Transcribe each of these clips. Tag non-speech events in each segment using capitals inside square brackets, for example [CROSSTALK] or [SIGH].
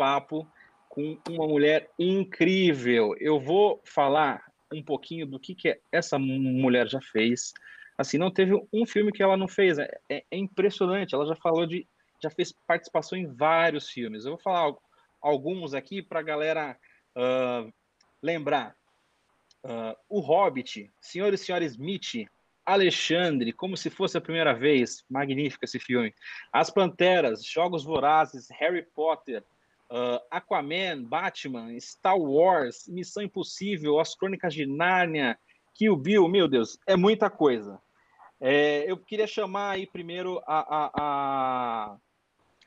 papo com uma mulher incrível. Eu vou falar um pouquinho do que, que essa mulher já fez. Assim, não teve um filme que ela não fez. É, é, é impressionante. Ela já falou de, já fez participação em vários filmes. Eu vou falar alguns aqui para a galera uh, lembrar. Uh, o Hobbit, Senhor e Senhora Smith, Alexandre, como se fosse a primeira vez, magnífico esse filme. As Panteras, Jogos Vorazes, Harry Potter, uh, Aquaman, Batman, Star Wars, Missão Impossível, As Crônicas de Nárnia, Kill Bill, meu Deus, é muita coisa. É, eu queria chamar aí primeiro a, a, a,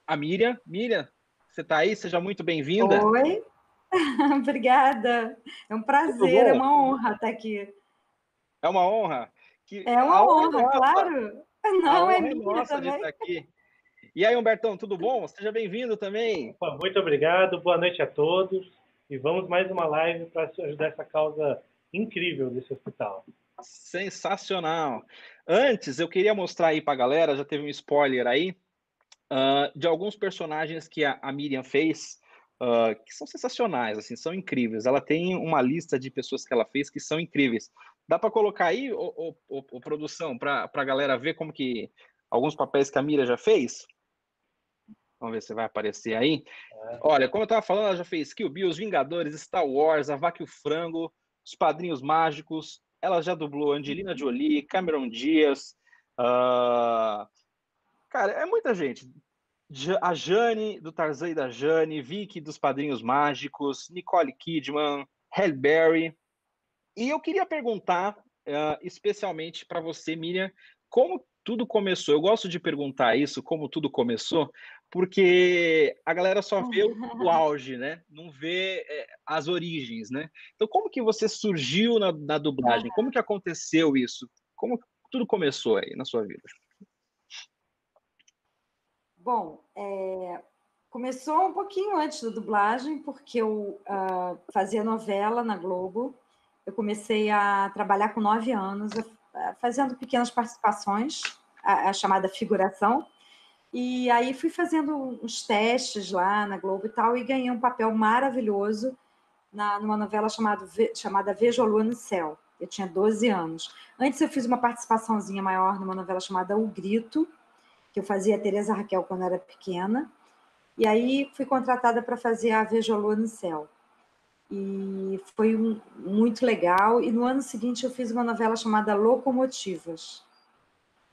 a Miriam. Miriam, você está aí? Seja muito bem-vinda. Oi, [LAUGHS] obrigada. É um prazer, é uma honra estar aqui. É uma honra. Que é uma honra, honra claro. [LAUGHS] Não, é minha nossa também. de estar aqui. E aí, Humbertão, tudo bom? Seja bem-vindo também. Muito obrigado, boa noite a todos. E vamos mais uma live para ajudar essa causa incrível desse hospital. Sensacional. Antes, eu queria mostrar aí para a galera, já teve um spoiler aí, uh, de alguns personagens que a, a Miriam fez, uh, que são sensacionais, assim, são incríveis. Ela tem uma lista de pessoas que ela fez que são incríveis. Dá para colocar aí, ô, ô, ô, produção, para a galera ver como que alguns papéis que a Miriam já fez? Vamos ver se vai aparecer aí. É. Olha, como eu estava falando, ela já fez Kill Bill, Os Vingadores, Star Wars, A Vaca e o Frango, Os Padrinhos Mágicos. Ela já dublou Angelina Jolie, Cameron Diaz. Uh... Cara, é muita gente. A Jane, do Tarzan e da Jane, Vicky, dos Padrinhos Mágicos, Nicole Kidman, Halle Berry. E eu queria perguntar, uh, especialmente para você, Miriam, como tudo começou. Eu gosto de perguntar isso, como tudo começou, porque a galera só vê o, [LAUGHS] auge, né? Não vê é, as origens, né? Então, como que você surgiu na, na dublagem? Como que aconteceu isso? Como tudo começou aí na sua vida? Bom, é, começou um pouquinho antes da dublagem, porque eu uh, fazia novela na Globo. Eu comecei a trabalhar com nove anos, fazendo pequenas participações, a, a, chamada figuração. E aí fui fazendo uns testes lá na Globo e tal, e ganhei um papel maravilhoso na, numa novela chamado, chamada Vejo a Lua no Céu. Eu tinha 12 anos. Antes eu fiz uma participaçãozinha maior numa novela chamada O Grito, que eu fazia a Tereza Raquel quando era pequena. E aí fui contratada para fazer a Vejo a Lua no Céu e foi um, muito legal. E no ano seguinte eu fiz uma novela chamada Locomotivas.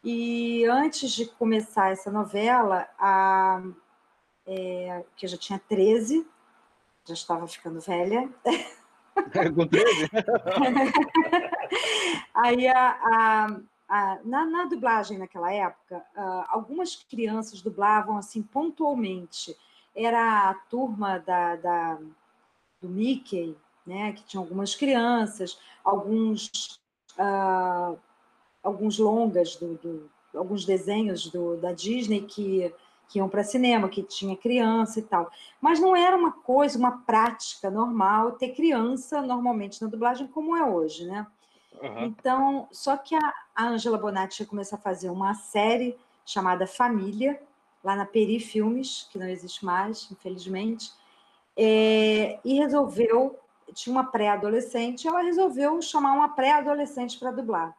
E antes de começar essa novela, a, é, que eu já tinha 13, já estava ficando velha. [LAUGHS] Com 13? [LAUGHS] Aí a, a, a na, na, dublagem naquela época, algumas crianças dublavam assim pontualmente. Era a turma da, da do Mickey, né, que tinha algumas crianças, alguns, uh, alguns longas, do, do, alguns desenhos do, da Disney que, que iam para cinema, que tinha criança e tal. Mas não era uma coisa, uma prática normal ter criança normalmente na dublagem como é hoje, né? Uhum. Então, só que a Angela Bonatti ia começar a fazer uma série chamada Família, lá na Peri Filmes, que não existe mais, infelizmente, é, e resolveu, tinha uma pré-adolescente, ela resolveu chamar uma pré-adolescente para dublar.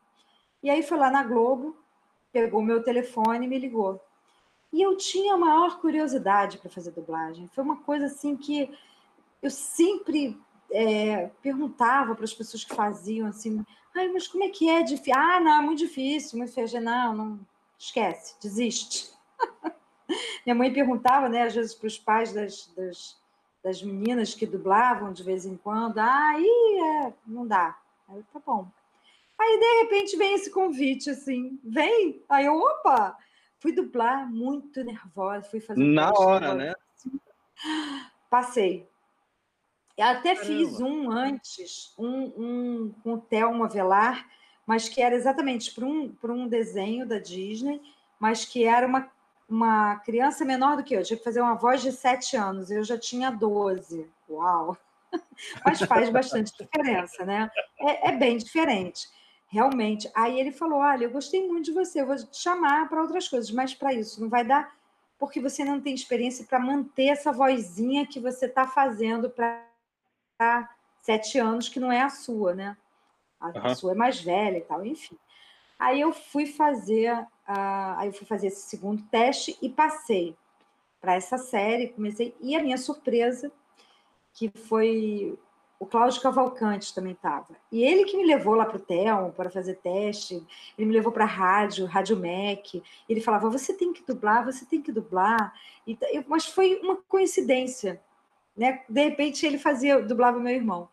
E aí foi lá na Globo, pegou meu telefone e me ligou. E eu tinha a maior curiosidade para fazer dublagem. Foi uma coisa assim que eu sempre é, perguntava para as pessoas que faziam assim, ai, mas como é que é difícil? Ah, não, é muito difícil, muito feio. Não, não, esquece, desiste. [LAUGHS] Minha mãe perguntava, né, às vezes para os pais das, das das meninas que dublavam de vez em quando. Aí é, não dá. Aí tá bom. Aí, de repente, vem esse convite, assim, vem. Aí eu, opa, fui dublar muito nervosa, fui fazer. Na hora, né? Passei. Eu até Caramba. fiz um antes, um, um com o Thelma Velar, mas que era exatamente para um, um desenho da Disney, mas que era uma uma criança menor do que eu, tinha que fazer uma voz de 7 anos, eu já tinha 12. Uau! [LAUGHS] Mas faz bastante diferença, né? É, é, bem diferente, realmente. Aí ele falou: Olha, eu gostei muito de você, eu vou te chamar para outras coisas, mas para isso não vai dar porque você não tem experiência para manter essa vozinha que você está fazendo para sete anos, que não é a sua, né? A, uhum. sua é mais velha e tal, enfim. Aí eu fui fazer, uh, aí eu fui fazer esse segundo teste e passei para essa série, comecei, e a minha surpresa, que foi o Cláudio Cavalcante também estava. E ele que me levou lá para o Telmo para fazer teste, ele me levou para a rádio, Rádio MEC. Ele falava: você tem que dublar, você tem que dublar. E, mas foi uma coincidência. Né? De repente ele fazia, dublava meu irmão.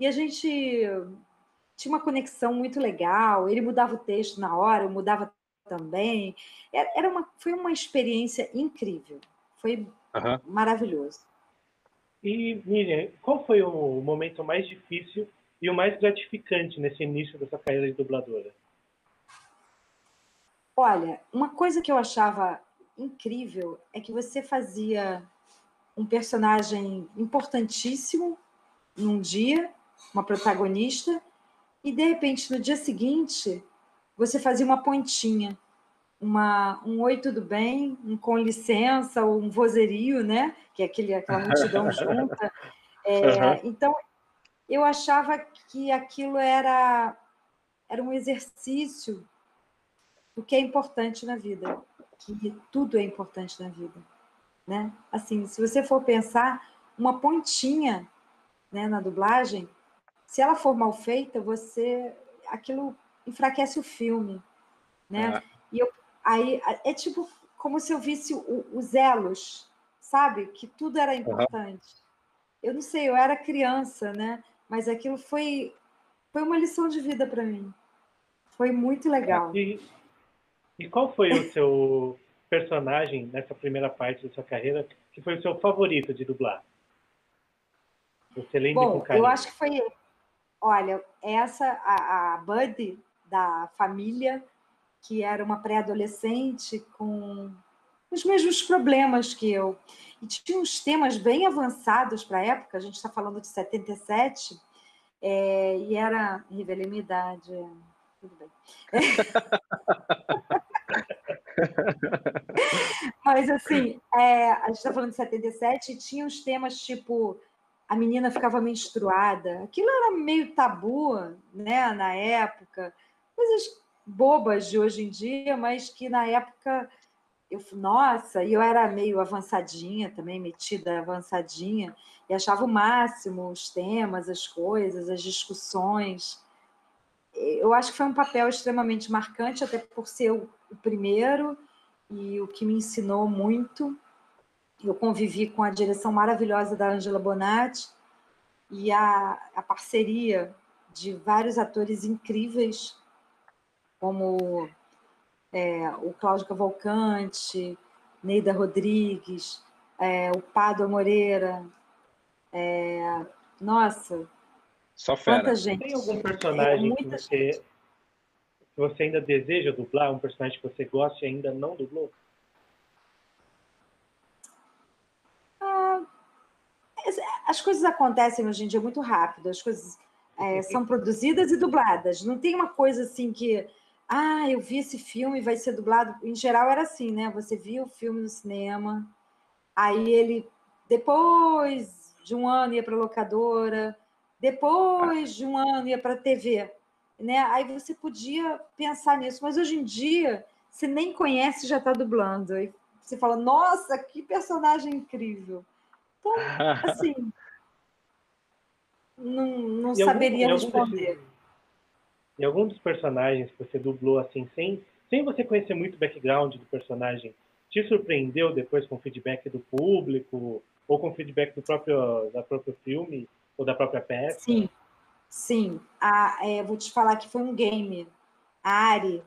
E a gente tinha uma conexão muito legal, ele mudava o texto na hora, eu mudava também. Era uma, foi uma experiência incrível, foi uhum. maravilhoso. E, Miriam, qual foi o momento mais difícil e o mais gratificante nesse início da sua carreira de dubladora? Olha, uma coisa que eu achava incrível é que você fazia um personagem importantíssimo num dia, uma protagonista, e de repente no dia seguinte você fazia uma pontinha uma, um oi, tudo bem, um com licença, ou um vozerio, né? Que é aquele, aquela [LAUGHS] multidão junta. É, uhum. Então, eu achava que aquilo era, era um exercício do que é importante na vida, que tudo é importante na vida, né? Assim, se você for pensar, uma pontinha né, na dublagem, se ela for mal feita, você aquilo enfraquece o filme, né? É. E eu Aí é tipo como se eu visse os elos, sabe? Que tudo era importante. Uhum. Eu não sei, eu era criança, né? Mas aquilo foi, foi uma lição de vida para mim. Foi muito legal. E, e qual foi o seu [LAUGHS] personagem nessa primeira parte da sua carreira que foi o seu favorito de dublar? Você lembra Bom, com carinho? Eu acho que foi. Olha, essa, a, a Buddy da família, que era uma pré-adolescente com os mesmos problemas que eu. E tinha uns temas bem avançados para a época, a gente está falando de 77, é, e era. Revelei minha idade. É, tudo bem. [LAUGHS] Mas, assim, é, a gente está falando de 77 e tinha uns temas tipo a menina ficava menstruada. Aquilo era meio tabu né, na época. Coisas bobas de hoje em dia, mas que na época eu, nossa, e eu era meio avançadinha também, metida avançadinha, e achava o máximo os temas, as coisas, as discussões. Eu acho que foi um papel extremamente marcante, até por ser o, primeiro e o que me ensinou muito. Eu convivi com a direção maravilhosa da Angela Bonatti e a, a parceria de vários atores incríveis como é, o Cláudio Cavalcante, Neida Rodrigues, é, o Pado Moreira. É, nossa, Só fera. quanta gente. Tem algum personagem que você, que você ainda deseja dublar? Um personagem que você gosta e ainda não dublou? Ah, as coisas acontecem hoje em dia muito rápido, as coisas é, são produzidas e dubladas. Não tem uma coisa assim que ah, eu vi esse filme, vai ser dublado. Em geral era assim, né? Você via o filme no cinema, aí ele, depois de um ano, ia para a locadora, depois de um ano, ia para a TV. Né? Aí você podia pensar nisso, mas hoje em dia, você nem conhece já está dublando. Aí você fala, nossa, que personagem incrível. Então, [LAUGHS] assim, não, não saberia algum, responder em algum dos personagens que você dublou assim, sem, sem você conhecer muito o background do personagem, te surpreendeu depois com o feedback do público ou com o feedback do próprio, da próprio filme ou da própria peça? Sim, sim. Ah, é, vou te falar que foi um game, a Ari,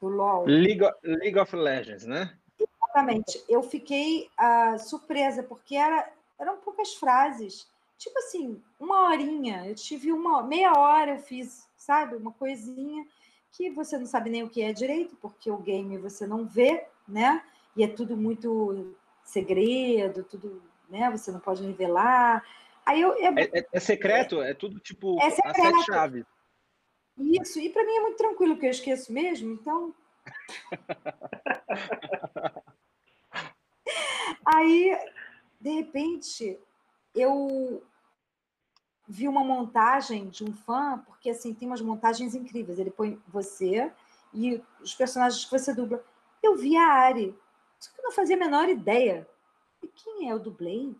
do LoL. League of, League of Legends, né? Exatamente. Eu fiquei uh, surpresa, porque era, eram poucas frases. Tipo assim, uma horinha. Eu tive uma meia hora, eu fiz sabe? Uma coisinha que você não sabe nem o que é direito, porque o game você não vê, né? E é tudo muito segredo, tudo, né? Você não pode revelar. Aí eu, é, é, é secreto, é, é, tudo tipo é secreto. as sete chaves. Isso, e para mim é muito tranquilo, porque eu esqueço mesmo, então. [LAUGHS] Aí, de repente, eu vi uma montagem de um fã, porque assim, tem umas montagens incríveis. Ele põe você e os personagens que você dubla. Eu vi a Ari, só que eu não fazia a menor ideia. E quem é o dublê?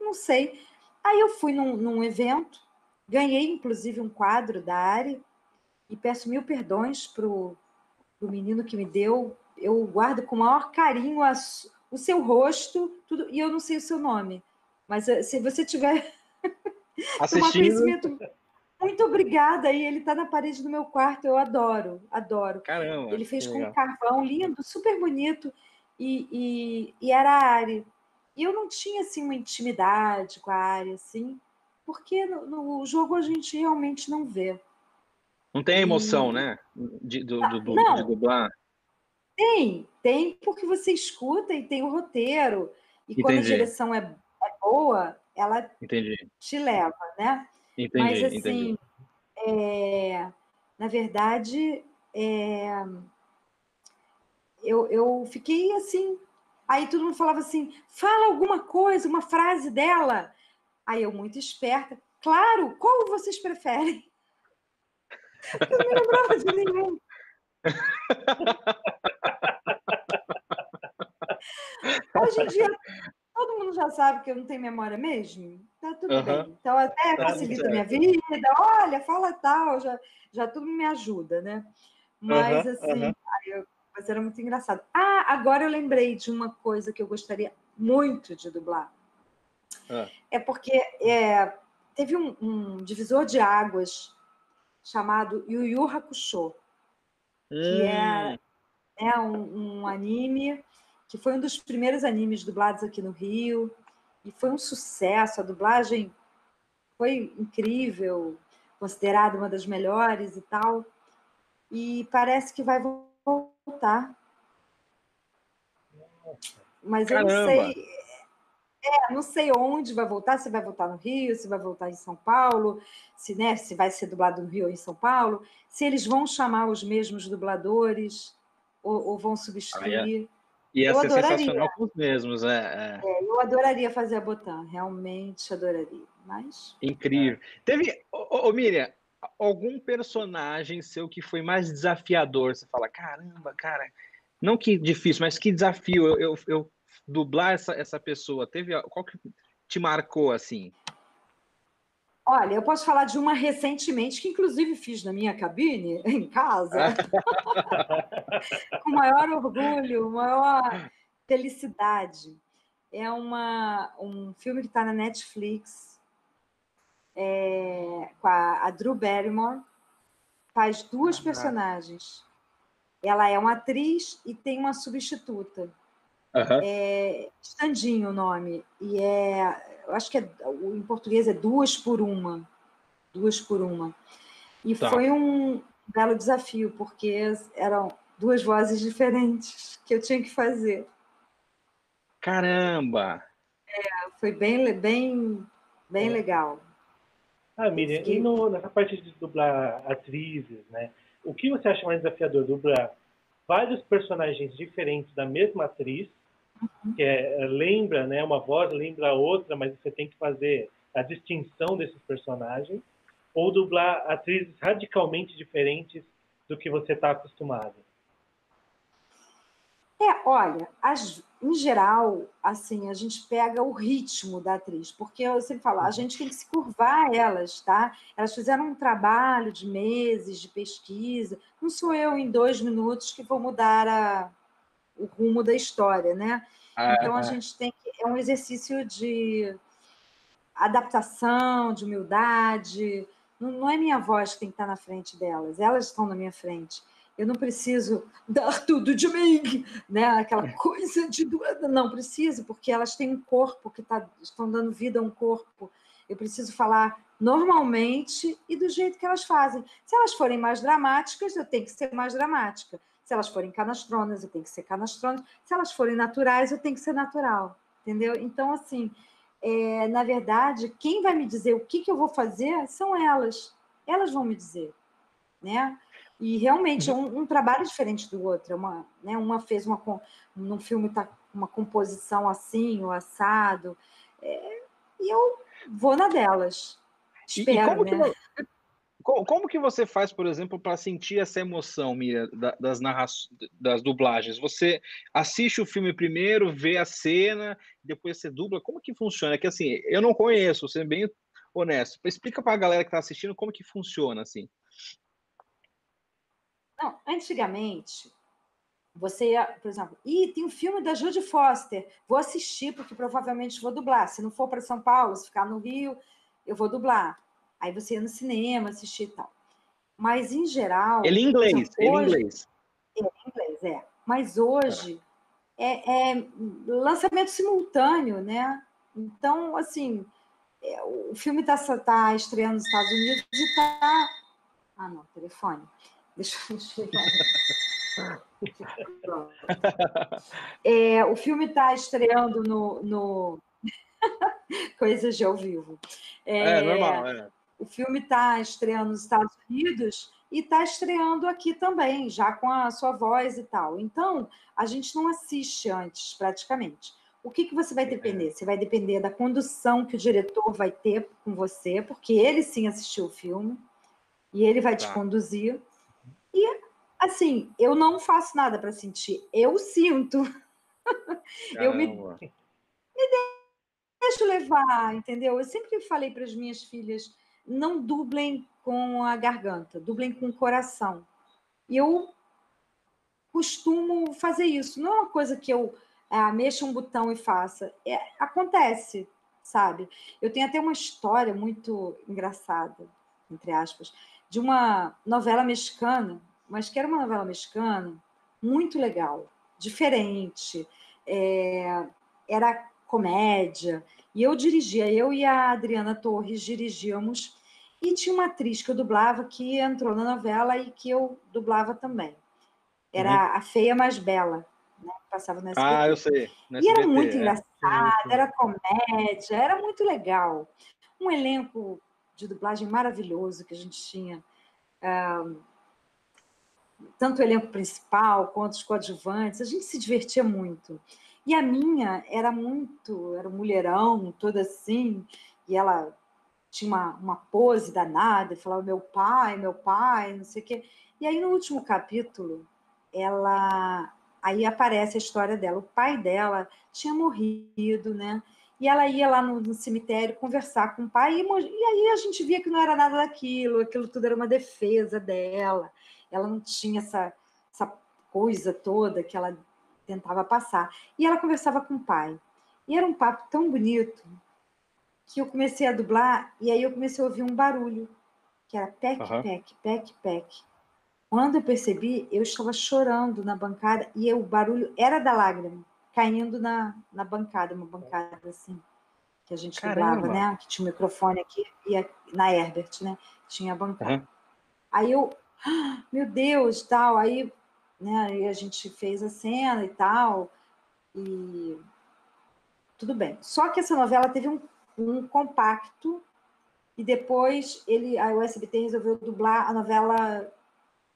Não sei. Aí eu fui num, num evento, ganhei inclusive um quadro da Ari, e peço mil perdões pro, pro menino que me deu. Eu guardo com o maior carinho a, o seu rosto, tudo, e eu não sei o seu nome. Mas eh, se você tiver [LAUGHS] assistindo. Muito obrigada. E ele está na parede do meu quarto. Eu adoro, adoro. Caramba. Ele fez com carvão lindo, super bonito. E, e, e era a Ari. E eu não tinha assim uma intimidade com a Ari, assim, porque no, no jogo a gente realmente não vê. Não tem emoção, e... né? De, do, do, do, não, de dublar. Tem, tem porque você escuta e tem o roteiro. E Entendi. quando a direção é, é boa, ela entendi. te leva, né? Entendi, Mas assim, entendi. É, na verdade, é, eu, eu fiquei assim. Aí todo mundo falava assim: fala alguma coisa, uma frase dela. Aí eu, muito esperta, claro, qual vocês preferem? [LAUGHS] Eu não lembrava de nenhum. [LAUGHS] Hoje em dia, todo mundo já sabe que eu não tenho memória mesmo, tá tudo uhum. bem. Então até tá facilita a minha vida, olha, fala tal, já, já tudo me ajuda, né? Mas uhum. assim, uhum. Eu, mas era muito engraçado. Ah, agora eu lembrei de uma coisa que eu gostaria muito de dublar. Ah. É porque é, teve um, um, divisor de águas chamado Yu Yu Hakusho, hum. que é, é um, um anime que foi um dos primeiros animes dublados aqui no Rio, e foi um sucesso. A dublagem foi incrível, considerada uma das melhores e tal. E parece que vai voltar. Mas Caramba. eu não sei. É, não sei onde vai voltar, se vai voltar no Rio, se vai voltar em São Paulo, se, né, se vai ser dublado no Rio ou em São Paulo, se eles vão chamar os mesmos dubladores ou, ou vão substituir. Ah, é. Ia eu ser adoraria. sensacional com os mesmos, é, é. é, Eu adoraria fazer a Botan, realmente adoraria. Mas. Incrível. É. Teve, ô, ô, Miriam, algum personagem seu que foi mais desafiador? Você fala, caramba, cara, não que difícil, mas que desafio eu, eu, eu dublar essa, essa pessoa. Teve qual que te marcou assim? Olha, eu posso falar de uma recentemente, que inclusive fiz na minha cabine, [LAUGHS] em casa, [LAUGHS] com maior orgulho, maior felicidade. É uma, um filme que está na Netflix, é, com a, a, Drew Barrymore, faz duas personagens. Ela é uma atriz e tem uma substituta. Uhum. É Standinho o nome. E é eu acho que é, em português é duas por uma. Duas por uma. E tá. foi um belo desafio, porque eram duas vozes diferentes que eu tinha que fazer. Caramba! É, foi bem, bem, bem é. legal. Ah, Miriam, e no, nessa parte de dublar atrizes, né? O que você acha mais desafiador? Dublar vários personagens diferentes da mesma atriz. Que é, lembra, né, uma voz lembra a outra, mas você tem que fazer a distinção desses personagens, ou dublar atrizes radicalmente diferentes do que você está acostumado? É, olha, as, em geral, assim, a gente pega o ritmo da atriz, porque eu sempre falo, a uhum. gente tem que se curvar a elas, tá? Elas fizeram um trabalho de meses de pesquisa, não sou eu em dois minutos que vou mudar a, o rumo da história, né? Ah, então a gente tem que. É um exercício de adaptação, de humildade. Não, não é minha voz que tem que estar na frente delas, elas estão na minha frente. Eu não preciso dar tudo de mim, né? Aquela coisa de não preciso, porque elas têm um corpo que tá, estão dando vida a um corpo. Eu preciso falar normalmente e do jeito que elas fazem. Se elas forem mais dramáticas, eu tenho que ser mais dramática. Se elas forem canastronas, eu tenho que ser canastrona. Se elas forem naturais, eu tenho que ser natural. Entendeu? Então, assim, é, na verdade, quem vai me dizer o que, que eu vou fazer são elas. Elas vão me dizer. Né? E realmente é um, um trabalho diferente do outro. É uma, né, uma fez uma. Num filme está uma composição assim, o assado. É, e eu vou na delas. Espero, e, e né? Que, como que você faz, por exemplo, para sentir essa emoção, Mira, das narrações, das dublagens? Você assiste o filme primeiro, vê a cena, depois você dubla. Como que funciona? É que assim, eu não conheço, sendo bem honesto. Explica para a galera que está assistindo como que funciona assim. Não, antigamente, você ia, por exemplo, e tem um filme da Judy Foster, vou assistir porque provavelmente vou dublar. Se não for para São Paulo, se ficar no Rio, eu vou dublar. Aí você ia no cinema, assistir e tal. Mas, em geral. Ele em inglês, ele hoje, inglês. É, em inglês, é. Mas hoje é, é, lançamento simultâneo, né? Então, assim, é, o filme está tá estreando nos Estados Unidos e está. Ah, não, telefone. Deixa eu chegar. [LAUGHS] é, o filme está estreando no, no... [LAUGHS] Coisas de ao vivo. É, é normal, é. O filme está estreando nos Estados Unidos e está estreando aqui também, já com a sua voz e tal. Então, a gente não assiste antes, praticamente. O que, que você vai depender? Você vai depender da condução que o diretor vai ter com você, porque ele sim assistiu o filme e ele vai tá. te conduzir. E, assim, eu não faço nada para sentir, eu sinto. [LAUGHS] eu me, me deixo levar, entendeu? Eu sempre falei para as minhas filhas não dublem com a garganta, dublem com o coração. E eu costumo fazer isso. Não é uma coisa que eu ah, mexa um botão e faça. É, acontece, sabe? Eu tenho até uma história muito engraçada, entre aspas, de uma novela mexicana, mas que era uma novela mexicana muito legal, diferente. É, era comédia. E eu dirigia, eu e a Adriana Torres dirigíamos e tinha uma atriz que eu dublava que entrou na novela e que eu dublava também. Era uhum. a Feia Mais Bela, né? Passava no SBT. Ah, eu sei. E era muito é. engraçada, era comédia, era muito legal. Um elenco de dublagem maravilhoso que a gente tinha. Um, tanto o elenco principal quanto os coadjuvantes, a gente se divertia muito. E a minha era muito, era um mulherão, toda assim, e ela tinha uma, uma pose danada, falava meu pai, meu pai, não sei o quê. E aí no último capítulo, ela aí aparece a história dela. O pai dela tinha morrido, né? E ela ia lá no, no cemitério conversar com o pai, e, e, aí a gente via que não era nada daquilo, aquilo tudo era uma defesa dela. Ela não tinha essa, essa coisa toda que ela tentava passar. E ela conversava com o pai. E era um papo tão bonito, que eu comecei a dublar e aí eu comecei a ouvir um barulho, que era pec, uhum. pec, pec, pec. Quando eu percebi, eu estava chorando na bancada e o barulho era da lágrima caindo na, na bancada, uma bancada assim, que a gente Caramba. dublava, né? Que tinha um microfone aqui e a, na Herbert, né? Tinha a bancada. Uhum. Aí eu, ah, meu Deus, tal, aí, né, aí a gente fez a cena e tal, e tudo bem. Só que essa novela teve um um compacto e depois ele, a USBT resolveu dublar a novela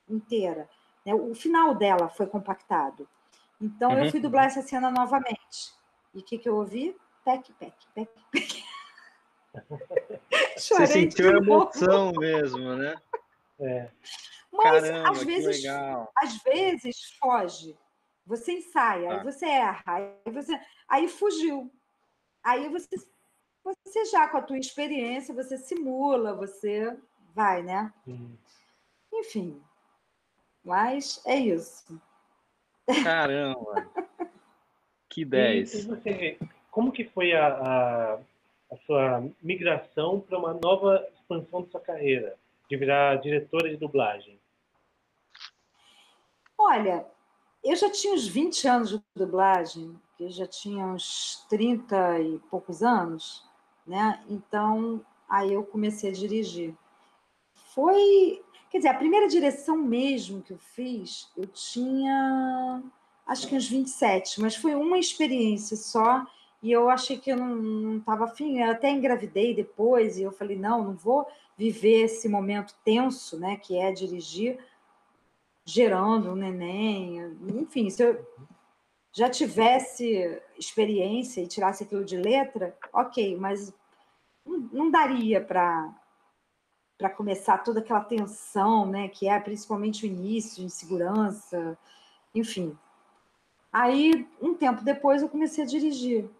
inteira. Né? O final dela foi compactado. Então uhum. eu fui dublar essa cena novamente. E o que, que eu ouvi? Pec, pec, pec, pec. Você sentiu a emoção mesmo, né? É. Mas Caramba, às vezes, às vezes foge. Você ensaia, ah. aí você erra, aí você, aí fugiu. Aí você você já com a tua experiência, você simula, você vai, né? Uhum. Enfim, mas é isso. Caramba! que 10! E, você, como que foi a, a, a sua migração para uma nova expansão da sua carreira, de virar diretora de dublagem? Olha, eu já tinha uns 20 anos de dublagem, eu já tinha uns 30 e poucos anos né? Então, aí eu comecei a dirigir. Foi, quer dizer, a primeira direção mesmo que eu fiz, eu tinha acho que uns 27, mas foi uma experiência só e eu achei que eu não estava afim, eu até engravidei depois e eu falei, não, não vou viver esse momento tenso, né, que é dirigir gerando um neném, enfim, isso eu, já tivesse experiência e tirasse aquilo de letra, ok, mas não, daria para para começar toda aquela tensão, né, que é principalmente o início, insegurança, enfim. Aí, um tempo depois, eu comecei a dirigir.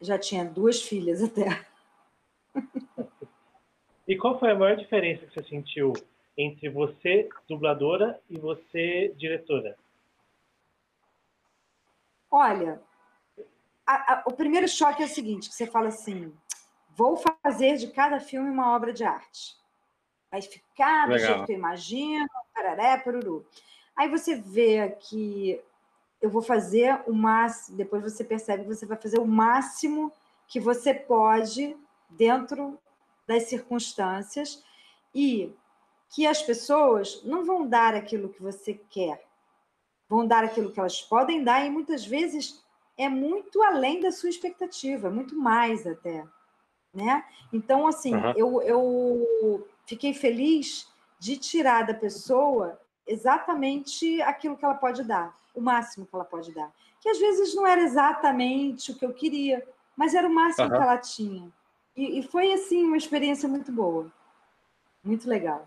Já tinha duas filhas até. [LAUGHS] E qual foi a maior diferença que você sentiu entre você, dubladora, e você, diretora? Olha, a, a, o primeiro choque é o seguinte, que você fala assim, vou fazer de cada filme uma obra de arte. Vai ficar do jeito que eu imagino, pararé, paruru. Aí você vê que eu vou fazer o máximo, depois você percebe que você vai fazer o máximo que você pode dentro das circunstâncias e que as pessoas não vão dar aquilo que você quer, vão dar aquilo que elas podem dar e muitas vezes é muito além da sua expectativa, muito mais até, né? Então, assim, uhum. eu, eu fiquei feliz de tirar da pessoa exatamente aquilo que ela pode dar, o máximo que ela pode dar. Que às vezes não era exatamente o que eu queria, mas era o máximo uhum. que ela tinha. E, e, foi, assim, uma experiência muito boa. Muito legal.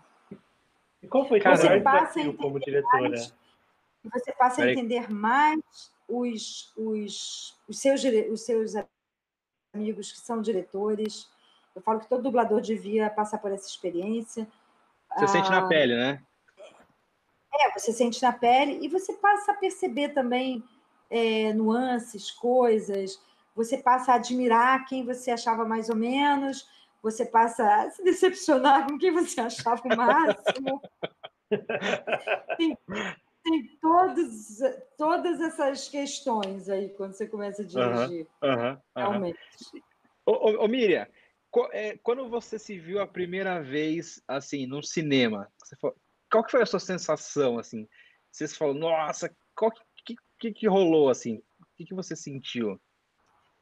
E qual foi o você passa a como diretora? Mais, você passa a entender mais os, os, os, seus, os seus amigos que são diretores. Eu falo que todo dublador devia passar por essa experiência. Você ah, sente na ah, pele, né? É, você sente na pele e você passa a perceber também é, nuances, coisas você passa a admirar quem você achava mais ou menos, você passa a se decepcionar com quem você [LAUGHS] achava o máximo. [LAUGHS] tem, todos, todas essas questões aí quando você começa a dirigir. Uhum, uhum, realmente. Ô, ô, ô Miriam, é, quando você se viu a primeira vez assim no cinema, falou, qual que foi a sua sensação assim? Você falou, nossa, qual que, que, que rolou assim? O que, que você sentiu?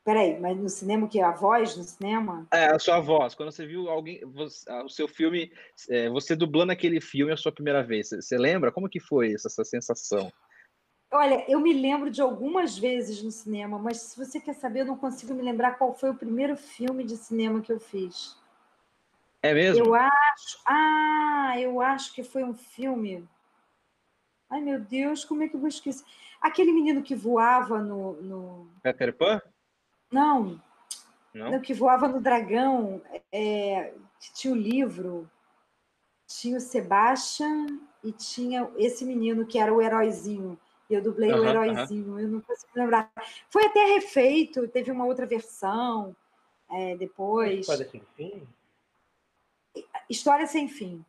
Peraí, mas no cinema o que? A voz no cinema? É, a sua voz. Quando você viu alguém, você, o seu filme, é, você dublando aquele filme a sua primeira vez, você lembra? Como que foi essa, essa sensação? Olha, eu me lembro de algumas vezes no cinema, mas se você quer saber, eu não consigo me lembrar qual foi o primeiro filme de cinema que eu fiz. É mesmo? Eu acho. Ah, eu acho que foi um filme. Ai, meu Deus, como é que eu vou esquecer? Aquele menino que voava no. no... Peter Pan? Não. Não? que voava no dragão, é, tinha o livro, tinha o Sebastian e tinha esse menino que era o heróizinho. E eu dublei o heróizinho, eu não consigo lembrar. Foi até refeito, teve uma outra versão é, depois. História sem fim? História sem fim.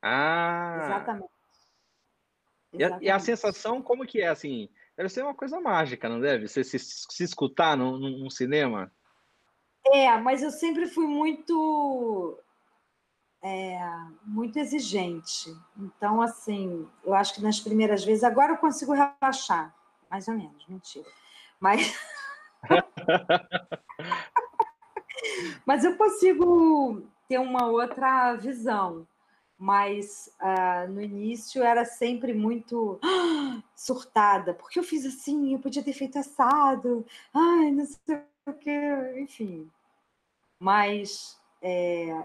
Ah! Exatamente. E a, e a, sensação, como que é, assim, Deve ser uma coisa mágica, não deve? Você se, se escutar num, num cinema? É, mas eu sempre fui muito é, muito exigente. Então, assim, eu acho que nas primeiras vezes, agora eu consigo relaxar, mais ou menos, mentira. Mas. [LAUGHS] [LAUGHS] Mas eu consigo ter uma outra visão mas uh, no início era sempre muito ah, [GASPS] surtada, porque eu fiz assim, eu podia ter feito assado, ai, não sei o que, enfim. Mas é,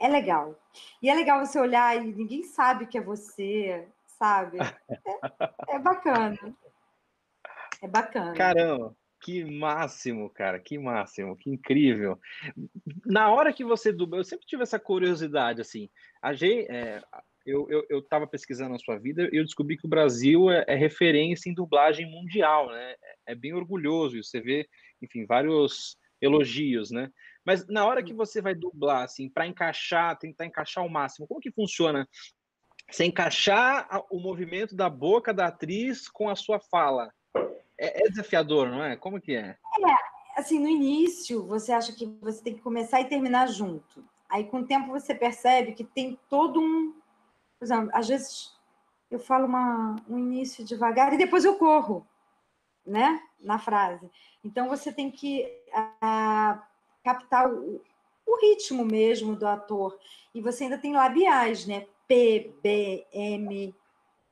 é legal. E é legal você olhar e ninguém sabe que é você, sabe? [LAUGHS] É, é bacana. É bacana. Caramba! Que máximo, cara, que máximo, que incrível. Na hora que você dubla, eu sempre tive essa curiosidade, assim, a é, eu, eu, eu tava pesquisando a sua vida e eu descobri que o Brasil é, é, referência em dublagem mundial, né, é, é bem orgulhoso, e você vê, enfim, vários elogios, né, mas na hora que você vai dublar, assim, para encaixar, tentar encaixar o máximo, como que funciona? Você encaixar o movimento da boca da atriz com a sua fala, é, é, desafiador, não é? Como que é? É, assim, no início você acha que você tem que começar e terminar junto. Aí com o tempo você percebe que tem todo um. Por exemplo, às vezes eu falo uma, um início devagar e depois eu corro, né? Na frase. Então você tem que uh, captar o, o ritmo mesmo do ator. E você ainda tem labiais, né? P, B, M,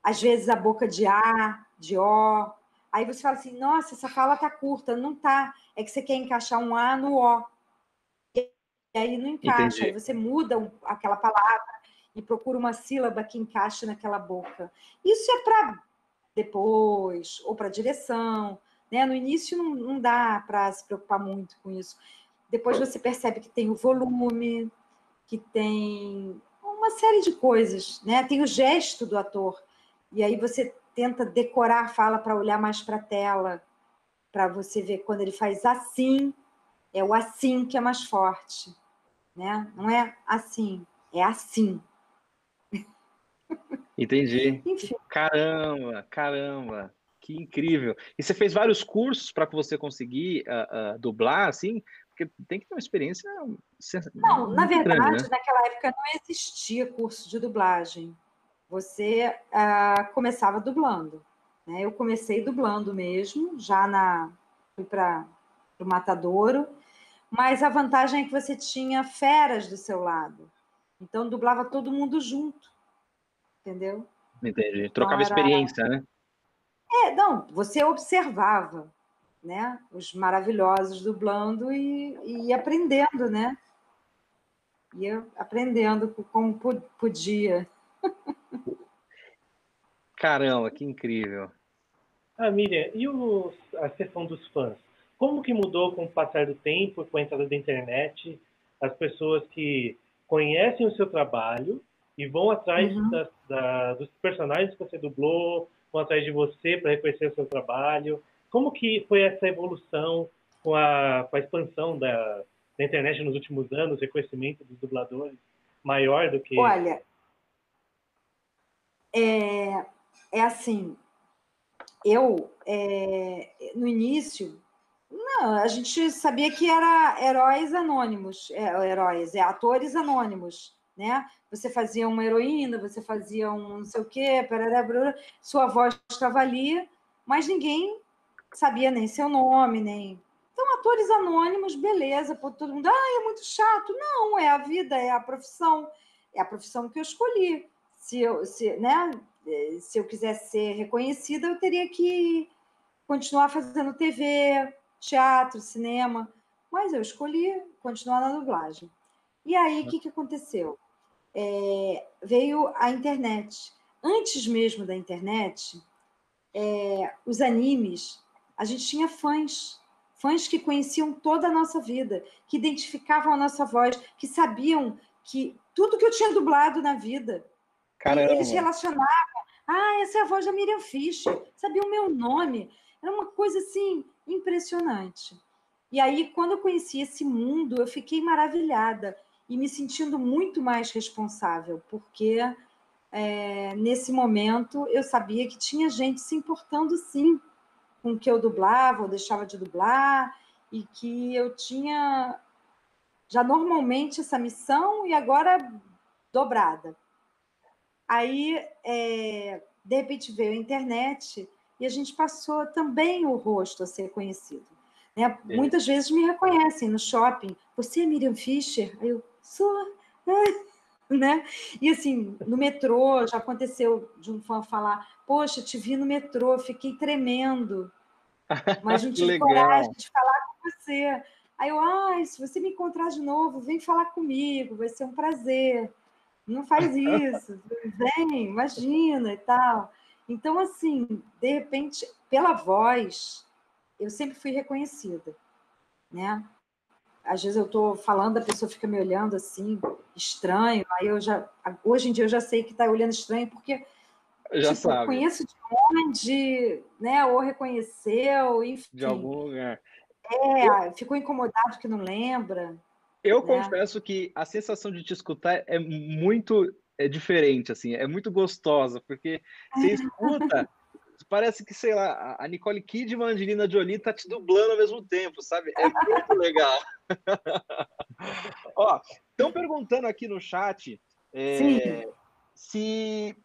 às vezes a boca de A, de O, Aí você fala assim, nossa, essa fala tá curta. Não tá. É que você quer encaixar um A no O. E aí não encaixa. Entendi. Aí você muda aquela palavra e procura uma sílaba que encaixe naquela boca. Isso é para depois, ou para direção. Né? No início não, não dá para se preocupar muito com isso. Depois você percebe que tem o volume, que tem uma série de coisas, né? Tem o gesto do ator. E aí você tenta decorar a fala para olhar mais para a tela, para você ver quando ele faz assim, é o assim que é mais forte, né? Não é assim, é assim. [LAUGHS] Entendi. Enfim. Caramba, caramba, que incrível. E você fez vários cursos para que você conseguir uh, uh, dublar, assim? Porque tem que ter uma experiência. Não, na verdade, grande, né? naquela época não existia curso de dublagem. Você uh, começava dublando. Né? Eu comecei dublando mesmo, já na fui para o Matadouro, mas a vantagem é que você tinha feras do seu lado. Então dublava todo mundo junto. Entendeu? Entendi. Trocava então, era... experiência, né? É, não, você observava né? Os maravilhosos dublando e, e aprendendo, né? Ia aprendendo como podia. Caramba, que incrível. Ah, Miriam, e o, a questão dos fãs? Como que mudou com o passar do tempo, com a entrada da internet, as pessoas que conhecem o seu trabalho e vão atrás uhum. da, da, dos personagens que você dublou, vão atrás de você para reconhecer o seu trabalho. Como que foi essa evolução com a, com a expansão da, da internet nos últimos anos, reconhecimento dos dubladores maior do que... Olha, é, é assim, eu, é, no início, não, a gente sabia que era heróis anônimos, é, heróis, é atores anônimos, né? Você fazia uma heroína, você fazia um não sei o quê, parará, sua voz estava ali, mas ninguém sabia nem seu nome, nem. Então, atores anônimos, beleza, pô, todo mundo, ah, é muito chato. Não, é a vida, é a profissão, é a profissão que eu escolhi. Se eu, se, né, se eu quisesse ser reconhecida, eu teria que continuar fazendo TV, teatro, cinema, mas eu escolhi continuar na dublagem. E aí, o que, que aconteceu? É, veio a internet. Antes mesmo da internet, é, os animes a gente tinha fãs, fãs que conheciam toda a nossa vida, que identificavam a nossa voz, que sabiam que tudo que eu tinha dublado na vida, Caramba. eles relacionavam. Ah, essa é a voz da Miriam Fischer, sabia o meu nome. Era uma coisa assim impressionante. E aí, quando eu conheci esse mundo, eu fiquei maravilhada e me sentindo muito mais responsável, porque é, nesse momento eu sabia que tinha gente se importando sim com que eu dublava ou deixava de dublar, e que eu tinha já normalmente essa missão e agora dobrada. Aí, é, de repente, veio a internet e a gente passou também o rosto a ser conhecido. Né? É. Muitas vezes me reconhecem no shopping. Você é Miriam Fischer? Aí eu sou. [LAUGHS] né? E assim, no metrô, já aconteceu de um fã falar: Poxa, te vi no metrô, fiquei tremendo mas não [LAUGHS] tive coragem de falar com você. Aí eu, ah, se você me encontrar de novo, vem falar comigo, vai ser um prazer. Não faz isso, vem, imagina e tal. Então, assim, de repente, pela voz, eu sempre fui reconhecida, né? Às vezes eu estou falando, a pessoa fica me olhando assim, estranho. Aí eu já, hoje em dia eu já sei que está olhando estranho porque já tipo, sabe. Conheço de onde, né? Ou reconheceu, enfim. De algum lugar. É, ficou incomodado que não lembra. Eu né? confesso que a sensação de te escutar é muito é diferente, assim, é muito gostosa, porque você escuta, parece que, sei lá, a Nicole Kidman, a Angelina Jolie tá te dublando ao mesmo tempo, sabe? É muito [LAUGHS] legal. Ó, estão perguntando aqui no chat é, se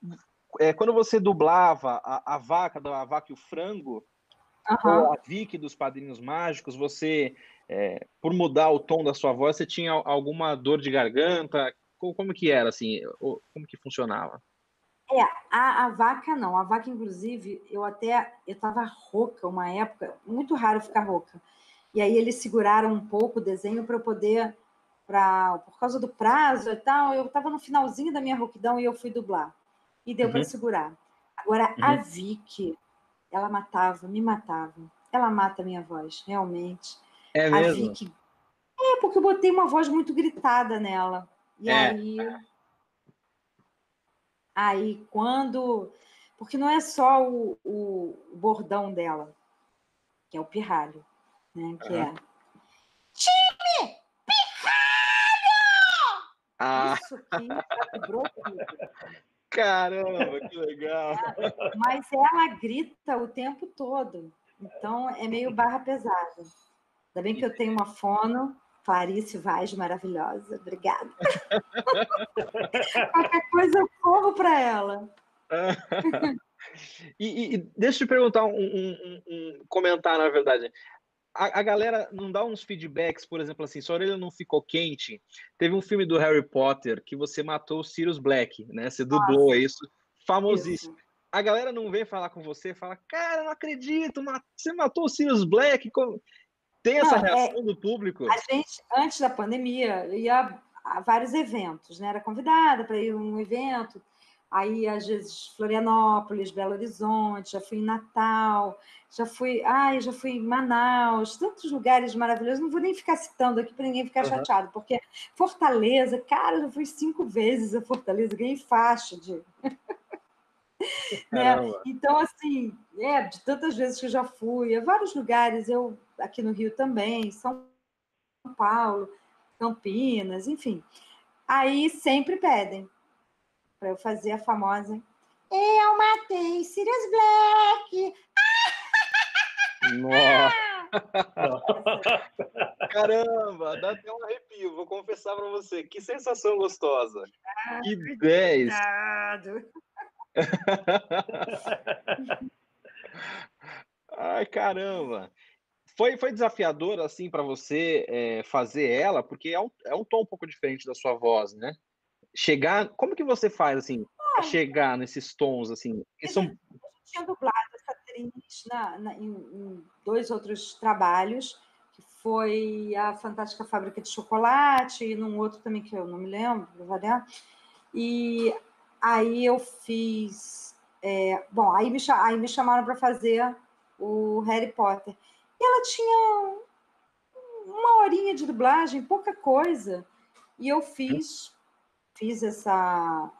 é, quando você dublava a, a vaca, a vaca e o frango, uhum. a Vicky dos Padrinhos Mágicos, você, é, por mudar o tom da sua voz, você tinha alguma dor de garganta? Como, como que era, assim? Como que funcionava? É, a, a, vaca não. A vaca, inclusive, eu até eu estava rouca uma época, muito raro ficar rouca. E aí eles seguraram um pouco o desenho para eu poder, pra, por causa do prazo e tal, eu estava no finalzinho da minha rouquidão e eu fui dublar. E deu uhum. para segurar. Agora, uhum. a Vicky, ela matava, me matava. Ela mata a minha voz, realmente. É mesmo? A Vicky... É, porque eu botei uma voz muito gritada nela. E é. aí Aí, quando. Porque não é só o, o, bordão dela, que é o pirralho, né? Que uhum. é. Time! Pirralho! Ah. Isso aqui quebrou tudo. Caramba, que legal! Mas ela grita o tempo todo. Então é meio barra pesada. Ainda bem que eu tenho uma fono Clarice Vaz, maravilhosa. Obrigada. Qualquer coisa eu corro para ela. [LAUGHS] e, e, deixa eu te perguntar um, um, um comentário, na verdade. A, a, galera não dá uns feedbacks, por exemplo, assim, sua orelha não ficou quente. Teve um filme do Harry Potter que você matou o Sirius Black, né? Você dublou isso, famosíssimo. Isso. A galera não vem falar com você, fala, cara, não acredito, você matou o Sirius Black. Como... Tem essa Não, é, reação é, do público? A gente, antes da pandemia, ia a vários eventos, né? Era convidada para ir a um evento, aí às vezes Florianópolis, Belo Horizonte, já fui em Natal, já fui, ai, já fui em Manaus, tantos lugares maravilhosos, não vou nem ficar citando aqui para ninguém ficar uhum. chateado, porque Fortaleza, cara, eu já fui cinco vezes a Fortaleza, ganhei faixa de [LAUGHS] né? Então, assim, é, de tantas vezes que eu já fui, a vários lugares, eu aqui no Rio também, São Paulo, Campinas, enfim. Aí sempre pedem para eu fazer a famosa Eu matei Sirius Black! [LAUGHS] Nossa! [LAUGHS] Caramba, dá até um arrepio, vou confessar para você. Que sensação gostosa. Ah, que 10! [LAUGHS] Ai, caramba. Foi, foi desafiador, assim, para você é, fazer ela, porque é um, é um tom um pouco diferente da sua voz, né? Chegar. Como que você faz, assim, ah, chegar nesses tons, assim? Eu são... tinha dublado essa atriz na, na, em, em dois outros trabalhos, que foi a Fantástica Fábrica de Chocolate, e num outro também que eu não me lembro, variar. E Aí eu fiz. É, bom, aí me, aí me chamaram para fazer o Harry Potter. E ela tinha uma horinha de dublagem, pouca coisa. E eu fiz, fiz essa.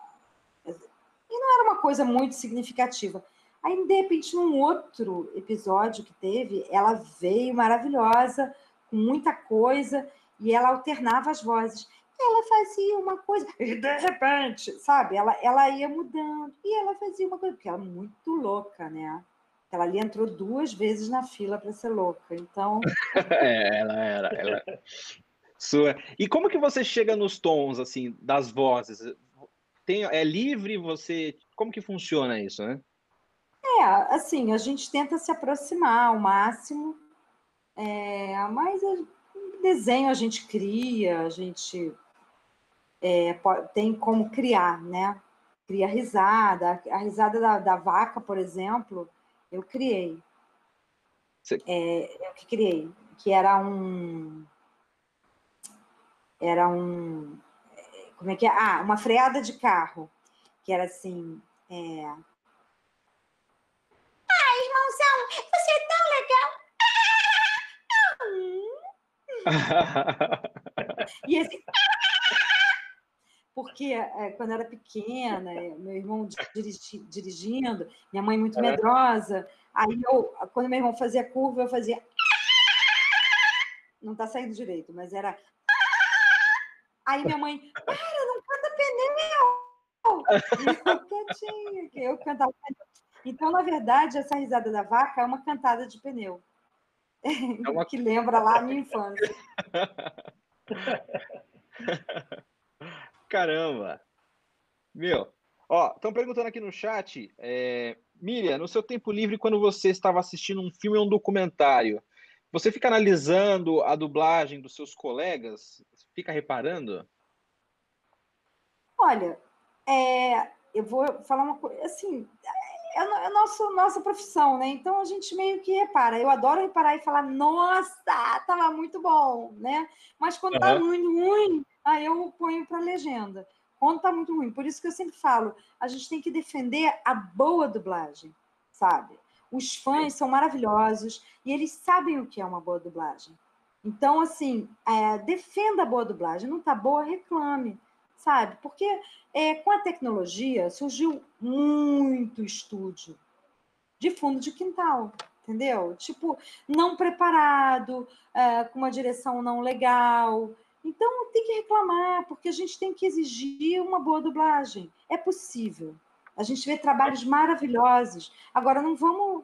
E não era uma coisa muito significativa. Aí, de repente, num outro episódio que teve, ela veio maravilhosa, com muita coisa, e ela alternava as vozes ela fazia uma coisa, e de repente, sabe, ela, ela ia mudando, e ela fazia uma coisa, porque ela é muito louca, né? Ela ali entrou duas vezes na fila para ser louca, então. [LAUGHS] é, ela era. Ela... Sua. E como que você chega nos tons, assim, das vozes? Tem, é livre você. Como que funciona isso, né? É, assim, a gente tenta se aproximar ao máximo, é, mas desenho a gente cria, a gente é, tem como criar, né? Cria risada. A risada da, da vaca, por exemplo, eu criei. É, eu que criei, que era um. Era um. Como é que é? Ah, uma freada de carro, que era assim. É... Ah, irmãozão, você é tão legal! e esse porque é, quando eu era pequena, é, meu irmão dirigi, dirigindo, minha mãe muito medrosa, aí eu, quando meu irmão fazia curva, eu fazia. Não está saindo direito, mas era. Aí minha mãe, para, não canta pneu! E eu quietinha, que eu cantava pneu. Então, na verdade, essa risada da vaca é uma cantada de pneu. É uma... [LAUGHS] que lembra lá a minha infância. [LAUGHS] Caramba! Meu, ó, estão perguntando aqui no chat, é, Miriam, no seu tempo livre, quando você estava assistindo um filme ou um documentário, você fica analisando a dublagem dos seus colegas? Fica reparando? Olha, é, eu vou falar uma coisa, assim, é a nossa, nossa profissão, né? Então a gente meio que repara. Eu adoro reparar e falar, nossa, tava muito bom, né? Mas quando uhum. tá muito ruim, aí eu ponho para legenda. Quando tá muito ruim. Por isso que eu sempre falo, a gente tem que defender a boa dublagem, sabe? Os fãs são maravilhosos e eles sabem o que é uma boa dublagem. Então, assim, é, defenda a boa dublagem. Não tá boa, reclame sabe? Porque é, com a tecnologia surgiu muito estúdio de fundo de quintal, entendeu? Tipo, não preparado, é, com uma direção não legal. Então tem que reclamar, porque a gente tem que exigir uma boa dublagem. É possível. A gente vê trabalhos maravilhosos. Agora não vamos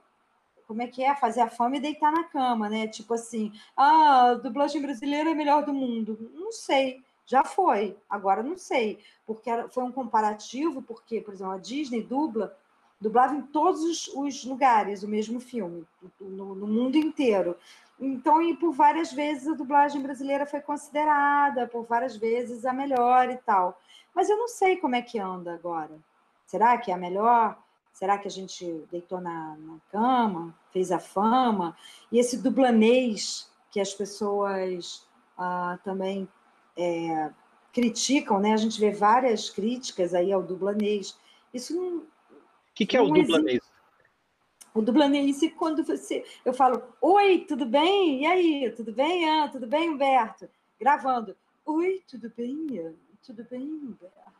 como é que é fazer a fama e deitar na cama, né? Tipo assim, ah, a dublagem brasileira é a melhor do mundo. Não sei. Já foi, agora não sei, porque foi um comparativo, porque, por exemplo, a Disney dubla, dublava em todos os, os lugares o mesmo filme, no, no, mundo inteiro. Então, e por várias vezes a dublagem brasileira foi considerada, por várias vezes a melhor e tal. Mas eu não sei como é que anda agora. Será que é a melhor? Será que a gente deitou na, na cama, fez a fama? E esse dublanês que as pessoas ah, também é, criticam, né? A gente vê várias críticas aí ao dublanês. Isso não. O que, que é o dublanês? Existe. O dublanês é quando você. Eu falo, oi, tudo bem? E aí, tudo bem, Ana? Tudo bem, Humberto? Gravando. Oi, tudo bem, Tudo bem, Humberto?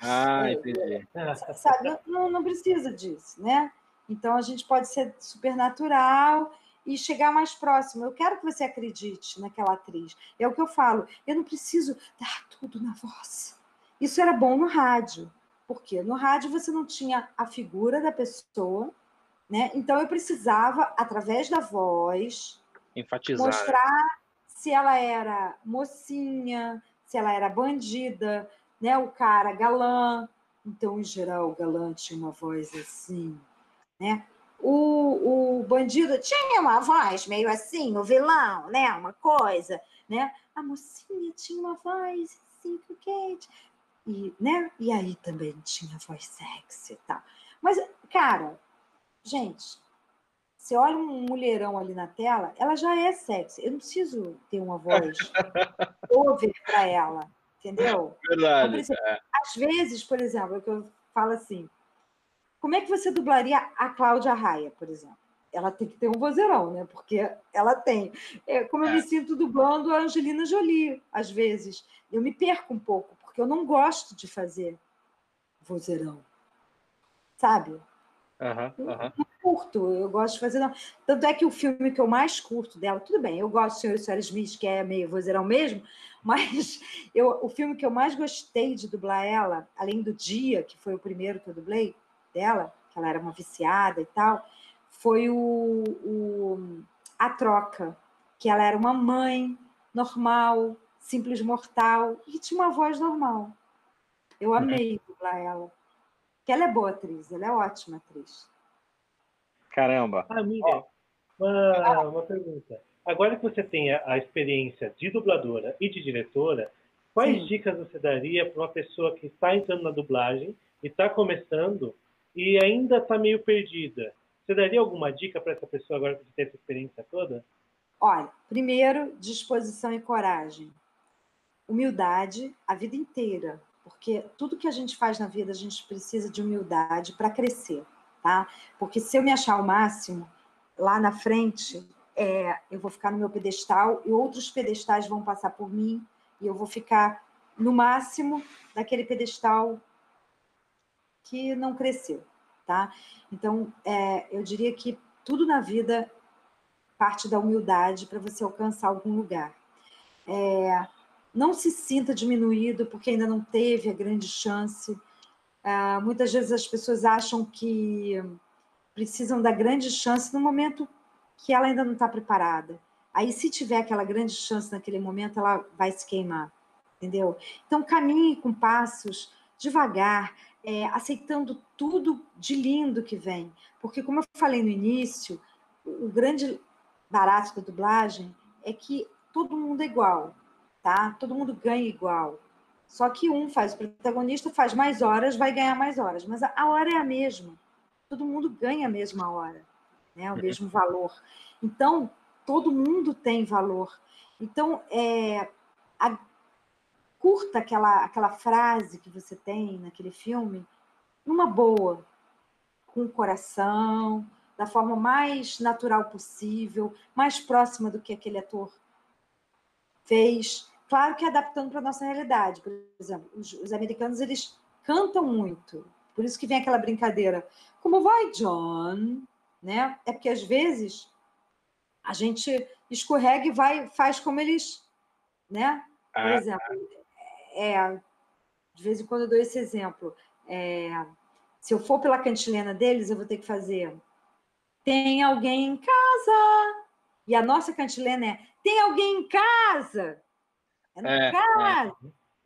Ah, é, entendi. Sabe, não, não precisa disso, né? Então a gente pode ser super natural e chegar mais próximo. Eu quero que você acredite naquela atriz. É o que eu falo. Eu não preciso dar tudo na voz. Isso era bom no rádio. Porque no rádio você não tinha a figura da pessoa, né? Então eu precisava, através da voz, Enfatizar. mostrar se ela era mocinha, se ela era bandida, né? O cara galã. Então, em geral, o galã tinha uma voz assim, né? o, o bandido tinha uma voz meio assim, o vilão, né? Uma coisa, né? A mocinha tinha uma voz assim, quente. E, né? e aí também tinha voz sexy e tal. Mas, cara, gente, você olha um mulherão ali na tela, ela já é sexy. Eu não preciso ter uma voz [LAUGHS] over para ela, entendeu? Verdade. Então, é. Às vezes, por exemplo, que eu falo assim, como é que você dublaria a Cláudia Raia, por exemplo? Ela tem que ter um vozeirão, né? Porque ela tem. É, como eu é. me sinto dublando a Angelina Jolie, às vezes. Eu me perco um pouco, porque eu não gosto de fazer vozeirão. Sabe? Uhum, uhum. Curto, eu gosto de fazer. Tanto é que o filme que eu mais curto dela, tudo bem, eu gosto de Senhor e Senhora Smith, que é meio vozeirão mesmo, [LAUGHS] mas eu, o filme que eu mais gostei de dublar ela, além do Dia, que foi o primeiro que eu dublei, dela, que ela era uma viciada e tal, foi o, o, a troca, que ela era uma mãe normal, simples mortal, e tinha uma voz normal. Eu amei dublar ela. Que ela é boa atriz, ela é ótima atriz. Caramba. Amiga, uma, uma pergunta. Agora que você tem a, a experiência de dubladora e de diretora, quais Sim. dicas você daria para uma pessoa que está entrando na dublagem e está começando e ainda está meio perdida. Você daria alguma dica para essa pessoa agora que você tem essa experiência toda? Olha, primeiro, disposição e coragem. Humildade a vida inteira, porque tudo que a gente faz na vida a gente precisa de humildade para crescer, tá? Porque se eu me achar o máximo, lá na frente, é, eu vou ficar no meu pedestal e outros pedestais vão passar por mim e eu vou ficar no máximo daquele pedestal que não cresceu, tá? Então, é, eu diria que tudo na vida parte da humildade para você alcançar algum lugar. É, não se sinta diminuído porque ainda não teve a grande chance. É, muitas vezes as pessoas acham que precisam da grande chance no momento que ela ainda não está preparada. Aí, se tiver aquela grande chance naquele momento, ela vai se queimar, entendeu? Então, caminhe com passos devagar, é, aceitando tudo de lindo que vem. Porque, como eu falei no início, o grande barato da dublagem é que todo mundo é igual, tá? Todo mundo ganha igual. Só que um faz, o protagonista faz mais horas, vai ganhar mais horas, mas a, hora é a mesma. Todo mundo ganha a mesma hora, né? o mesmo valor. Então, todo mundo tem valor. Então, é, a, curta aquela, aquela frase que você tem naquele filme, numa boa, com o coração, da forma mais natural possível, mais próxima do que aquele ator fez. Claro que adaptando para a nossa realidade. Por exemplo, os, os, americanos eles cantam muito. Por isso que vem aquela brincadeira. Como vai, John? Né? É porque às vezes a gente escorrega e vai, faz como eles, né? Por ah, exemplo, é, de vez em quando eu dou esse exemplo. É, se eu for pela cantilena deles, eu vou ter que fazer. Tem alguém em casa? E a nossa cantilena é: tem alguém em casa? É na é, casa,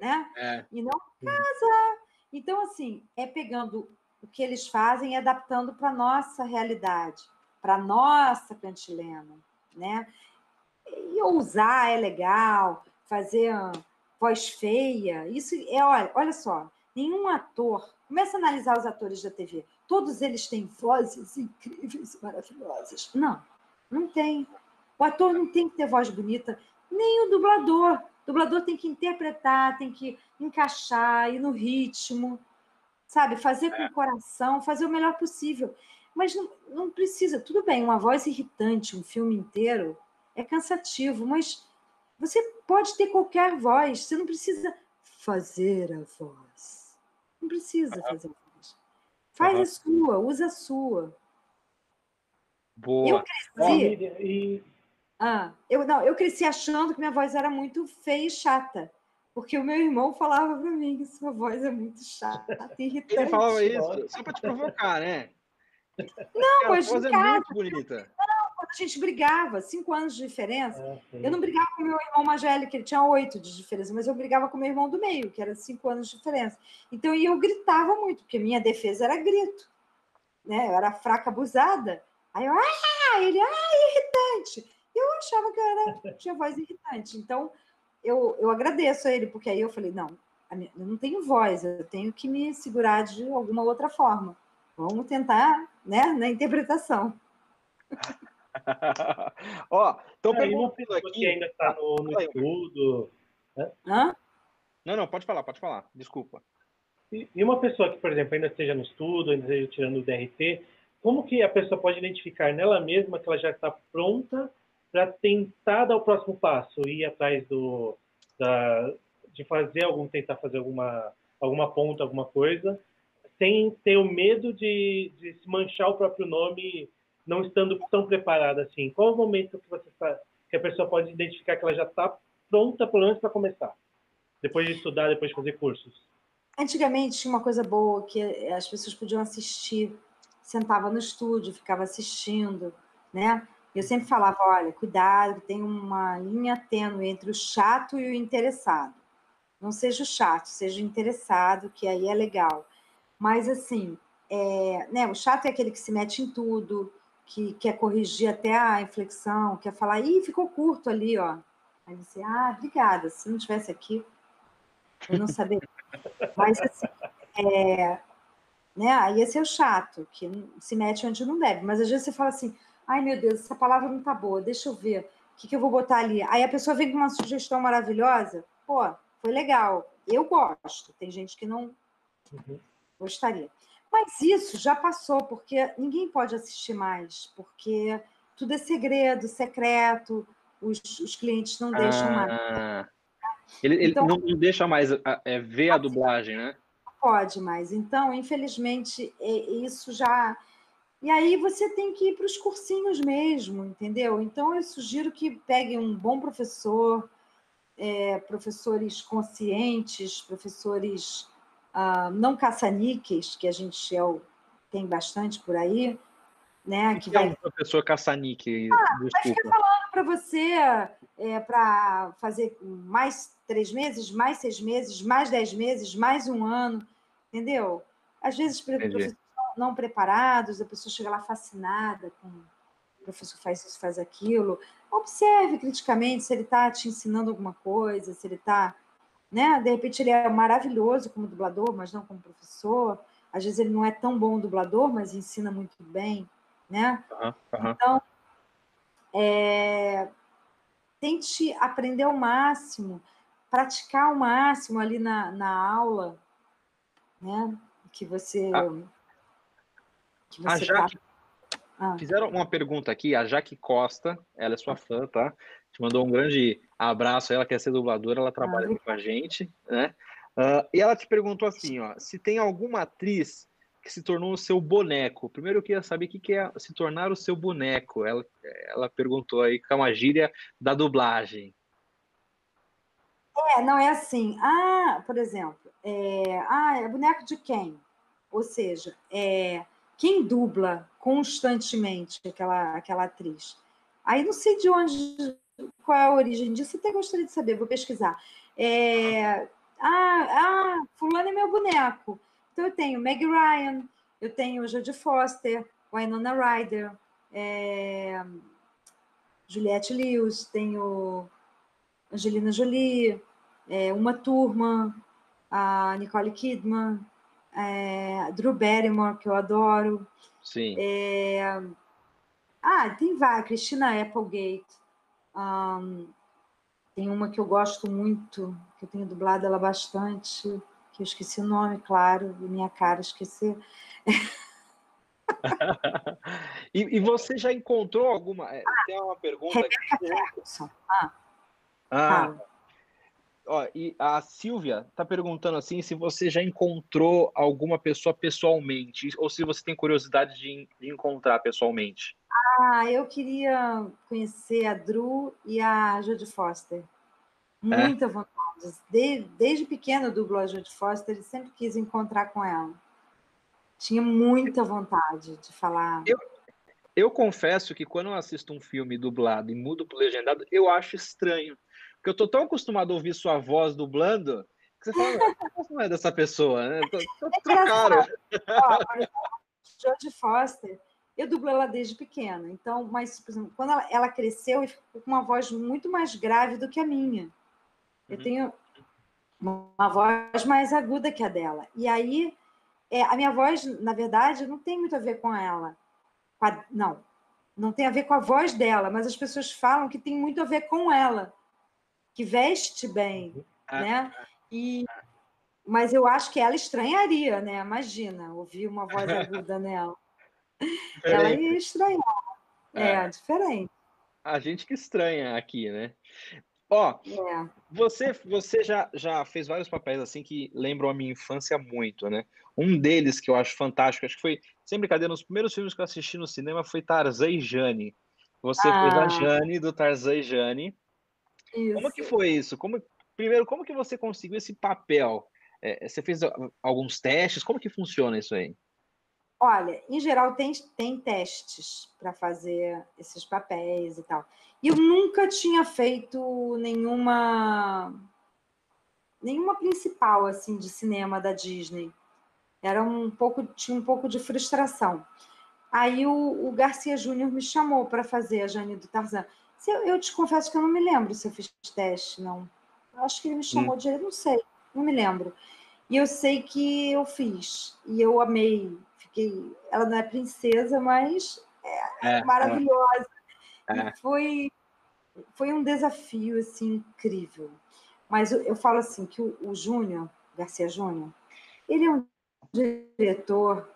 é. né? É. E não casa. Então, assim, é pegando o que eles fazem e adaptando para a nossa realidade, para a nossa cantilena, né? E ousar é legal, fazer voz feia, isso é, olha, olha só, nenhum ator, começa a analisar os atores da TV, todos eles têm vozes incríveis maravilhosas. Não, não tem. O ator não tem que ter voz bonita, nem o dublador. O dublador tem que interpretar, tem que encaixar, ir no ritmo, sabe? Fazer com o coração, fazer o melhor possível. Mas não, não precisa, tudo bem, uma voz irritante, um filme inteiro, é cansativo, mas você pode ter qualquer voz, você não precisa fazer a voz. Não precisa fazer a voz. Faz uhum. a sua, usa a sua. Boa. Eu cresci. Ah, eu, não, eu cresci achando que minha voz era muito feia e chata. Porque o meu irmão falava para mim que sua voz é muito chata, [LAUGHS] irritante. Ele falava isso só para te provocar, né? Não, mas a voz é muito bonita a gente brigava, cinco anos de diferença. É, eu não brigava com meu irmão mais velho, que ele tinha oito de diferença, mas eu brigava com meu irmão do meio, que era cinco anos de diferença. Então, e eu gritava muito, porque minha defesa era grito. Né? Eu era fraca, abusada. Aí eu, ah, ele, ah, irritante. Eu achava que eu era, tinha voz irritante. Então, eu, eu agradeço a ele, porque aí eu falei, não, eu não tenho voz, eu tenho que me segurar de alguma outra forma. Vamos tentar, né, na interpretação. [LAUGHS] Ó, estão perguntando aqui. Que ainda está no, no estudo. Né? Hã? Não, não, pode falar, pode falar. Desculpa. E, e uma pessoa que, por exemplo, ainda esteja no estudo, ainda esteja tirando o DRT, como que a pessoa pode identificar nela mesma que ela já está pronta para tentar dar o próximo passo, ir atrás do, da, de fazer algum, tentar fazer alguma, alguma ponta, alguma coisa, sem ter o medo de, de se manchar o próprio nome não estando tão preparada assim? Qual é o momento que você que a pessoa pode identificar que ela já está pronta, pelo menos, para começar? Depois de estudar, depois de fazer cursos? Antigamente tinha uma coisa boa que as pessoas podiam assistir, sentava no estúdio, ficava assistindo, né? Eu sempre falava, olha, cuidado, tem uma linha tênue entre o chato e o interessado. Não seja o chato, seja o interessado, que aí é legal. Mas assim, é, né, o chato é aquele que se mete em tudo, que quer corrigir até a inflexão, quer falar, ih, ficou curto ali, ó. Aí você, ah, obrigada, se não tivesse aqui, eu não saberia. [LAUGHS] Mas, assim, é, né, aí esse é o chato, que se mete onde não deve. Mas às vezes você fala assim, ai meu Deus, essa palavra não tá boa, deixa eu ver, o que, que eu vou botar ali? Aí a pessoa vem com uma sugestão maravilhosa, pô, foi legal, eu gosto, tem gente que não uhum. gostaria. Mas isso já passou, porque ninguém pode assistir mais, porque tudo é segredo, secreto, os, os clientes não deixam ah, mais. Ele, então, ele não deixa mais é, ver a dublagem, né? Não pode mais. Então, infelizmente, é, isso já. E aí você tem que ir para os cursinhos mesmo, entendeu? Então, eu sugiro que peguem um bom professor, é, professores conscientes, professores uh, não caça-níqueis, que a gente é o, tem bastante por aí, né? Que, que vai... é um professor caça-níquel? Ah, vai ficar falando para você é, para fazer mais três meses, mais seis meses, mais dez meses, mais um ano, entendeu? Às vezes, professores não preparados, a pessoa chega lá fascinada com o professor faz isso, faz aquilo. Observe criticamente se ele está te ensinando alguma coisa, se ele está né? De repente ele é maravilhoso como dublador, mas não como professor. Às vezes ele não é tão bom dublador, mas ensina muito bem, né? Uhum, uhum. Então, é, tente aprender ao máximo, praticar ao máximo ali na, na aula, né? Que você. Ah. A Jaque, tá... ah. Fizeram uma pergunta aqui, a Jaque Costa, ela é sua fã, tá? Te mandou um grande abraço, ela quer ser dubladora, ela trabalha ah, com a gente, né? Uh, e ela te perguntou assim, ó, se tem alguma atriz que se tornou o seu boneco. Primeiro eu queria saber o que é se tornar o seu boneco. Ela, ela perguntou aí com uma gíria da dublagem. É, não é assim. Ah, por exemplo, é, ah, é boneco de quem? Ou seja, é, quem dubla constantemente aquela, aquela atriz? Aí não sei de onde, qual é a origem disso, até gostaria de saber, vou pesquisar. É, ah, ah, fulano é meu boneco. Então eu tenho Meg Ryan, eu tenho Jodie Foster, Winona Ryder, é, Juliette Lewis, tenho Angelina Jolie, é, Uma Turma, a Nicole Kidman, é, Drew Barrymore, que eu adoro. Sim. É, ah, tem várias. Christina Applegate. Um, tem uma que eu gosto muito, que eu tenho dublado ela bastante, que eu esqueci o nome, claro, e minha cara esqueci. [LAUGHS] e, e, você já encontrou alguma? Ah, tem uma pergunta. Rebecca Ferguson. Ah. ah. Ó, e a Silvia está perguntando assim se você já encontrou alguma pessoa pessoalmente, ou se você tem curiosidade de, de encontrar pessoalmente. Ah, eu queria conhecer a Drew e a Jodie Foster. Muita é? vontade. Desde, desde pequena eu dublo a Jodie Foster, ele sempre quis encontrar com ela. Tinha muita vontade de falar. Eu, eu confesso que quando eu assisto um filme dublado e mudo para legendado, eu acho estranho. Porque eu tô tão acostumado a ouvir sua voz dublando que você fala, não é dessa pessoa, né? Tô, tô é. Jodie Foster, eu dublo ela desde pequena. Então, mas, por exemplo, quando ela, ela cresceu e ficou com uma voz muito mais grave do que a minha. Eu uhum. tenho uma voz mais aguda que a dela. E aí, é, a minha voz, na verdade, não tem muito a ver com ela. Não, não tem a ver com a voz dela, mas as pessoas falam que tem muito a ver com ela que veste bem, uhum. é, né? É. E, mas eu acho que ela estranharia, né? Imagina, ouvir uma voz [LAUGHS] aguda nela. Diferente. Ela ia estranhar. É, é, diferente. A gente que estranha aqui, né? Ó, é. você, você já, já fez vários papéis assim que lembram a minha infância muito, né? Um deles que eu acho fantástico, acho que foi, sem brincadeira, nos primeiros filmes que eu assisti no cinema foi Tarzan e Jane. Você ah. fez a Jane do Tarzan e Jane. Isso. Como que foi isso? Como, primeiro, como que você conseguiu esse papel? É, você fez alguns testes? Como que funciona isso aí? Olha, em geral tem, tem testes para fazer esses papéis e tal. E eu nunca tinha feito nenhuma nenhuma principal assim de cinema da Disney. Era um pouco tinha um pouco de frustração. Aí o, o Garcia Júnior me chamou para fazer a Jane do Tarzan. Eu, eu, te confesso que eu não me lembro se eu fiz teste, não. Eu acho que ele me chamou hum. de. Não sei, não me lembro. E eu sei que eu fiz. E eu amei. Fiquei. Ela não é princesa, mas é, é, é. maravilhosa. É. Foi, foi um desafio assim, incrível. Mas eu, eu falo assim que o, o Júnior, Garcia Júnior, ele é um diretor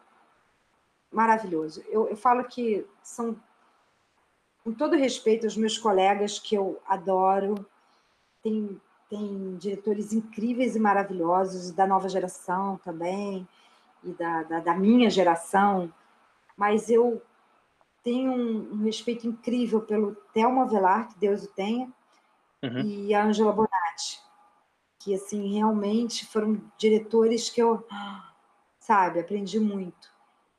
maravilhoso. Eu, eu falo que são com todo respeito aos meus colegas que eu adoro, tem, tem diretores incríveis e maravilhosos, da nova geração também, e da, da, da minha geração, mas eu tenho um, um, respeito incrível pelo Thelma Velar, que Deus o tenha, uhum. e a Angela Bonatti, que, assim, realmente foram diretores que eu, sabe, aprendi muito.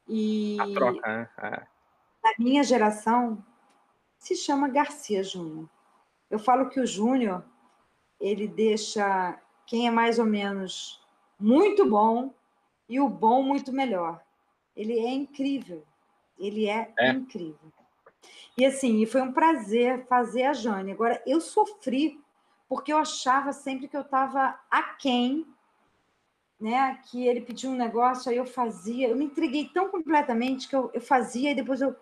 E a troca, né? É. Da minha geração, se chama Garcia Júnior. Eu falo que o Júnior, ele deixa quem é mais ou menos muito bom e o bom muito melhor. Ele é incrível. Ele é, é. incrível. E assim, foi um prazer fazer a Jane. Agora, eu sofri porque eu achava sempre que eu estava aquém, né? Que ele pediu um negócio, aí eu fazia, eu me entreguei tão completamente que eu, eu fazia e depois eu.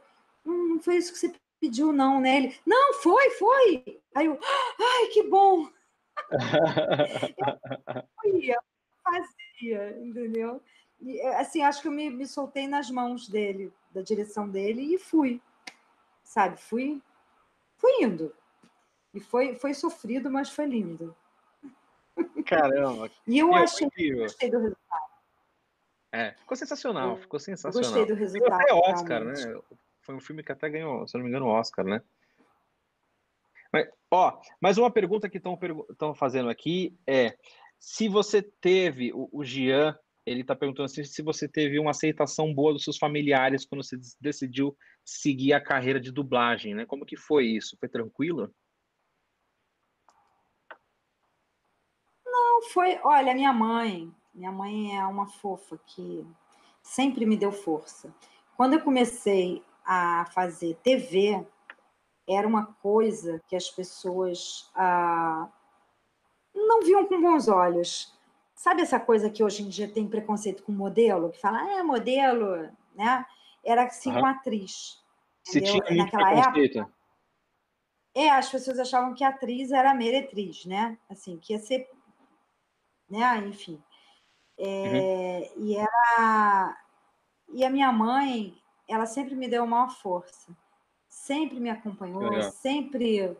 Não, não foi isso que você pediu, não, né? Ele, não, foi, foi. Aí eu, ai, que bom. [LAUGHS] eu ia, fazia, entendeu? E, assim, acho que eu me, me soltei nas mãos dele, da direção dele, e fui, sabe? Fui, fui indo. E foi, foi sofrido, mas foi lindo. Caramba! [LAUGHS] e eu achei que gostei do resultado. É, ficou sensacional, ficou sensacional. Eu gostei do resultado. até Oscar, realmente. né? Foi um filme que até ganhou, se não me engano, Oscar, né? Mas, ó, mais uma pergunta que estão fazendo aqui é se você teve, o, o Gian, ele está perguntando assim, se você teve uma aceitação boa dos seus familiares quando você decidiu seguir a carreira de dublagem, né? Como que foi isso? Foi tranquilo? Não, foi. Olha, minha mãe, minha mãe é uma fofa que sempre me deu força. Quando eu comecei a fazer TV, era uma coisa que as pessoas ah, não viam com bons olhos. Sabe essa coisa que hoje em dia tem preconceito com modelo, que fala, ah, é modelo, né? Era assim uhum. com atriz. Se tinha naquela época. É, as pessoas achavam que a atriz era meretriz, né? Assim, que ia ser, né? Enfim. É, uhum. E era e a minha mãe, ela sempre me deu uma força, sempre me acompanhou, sempre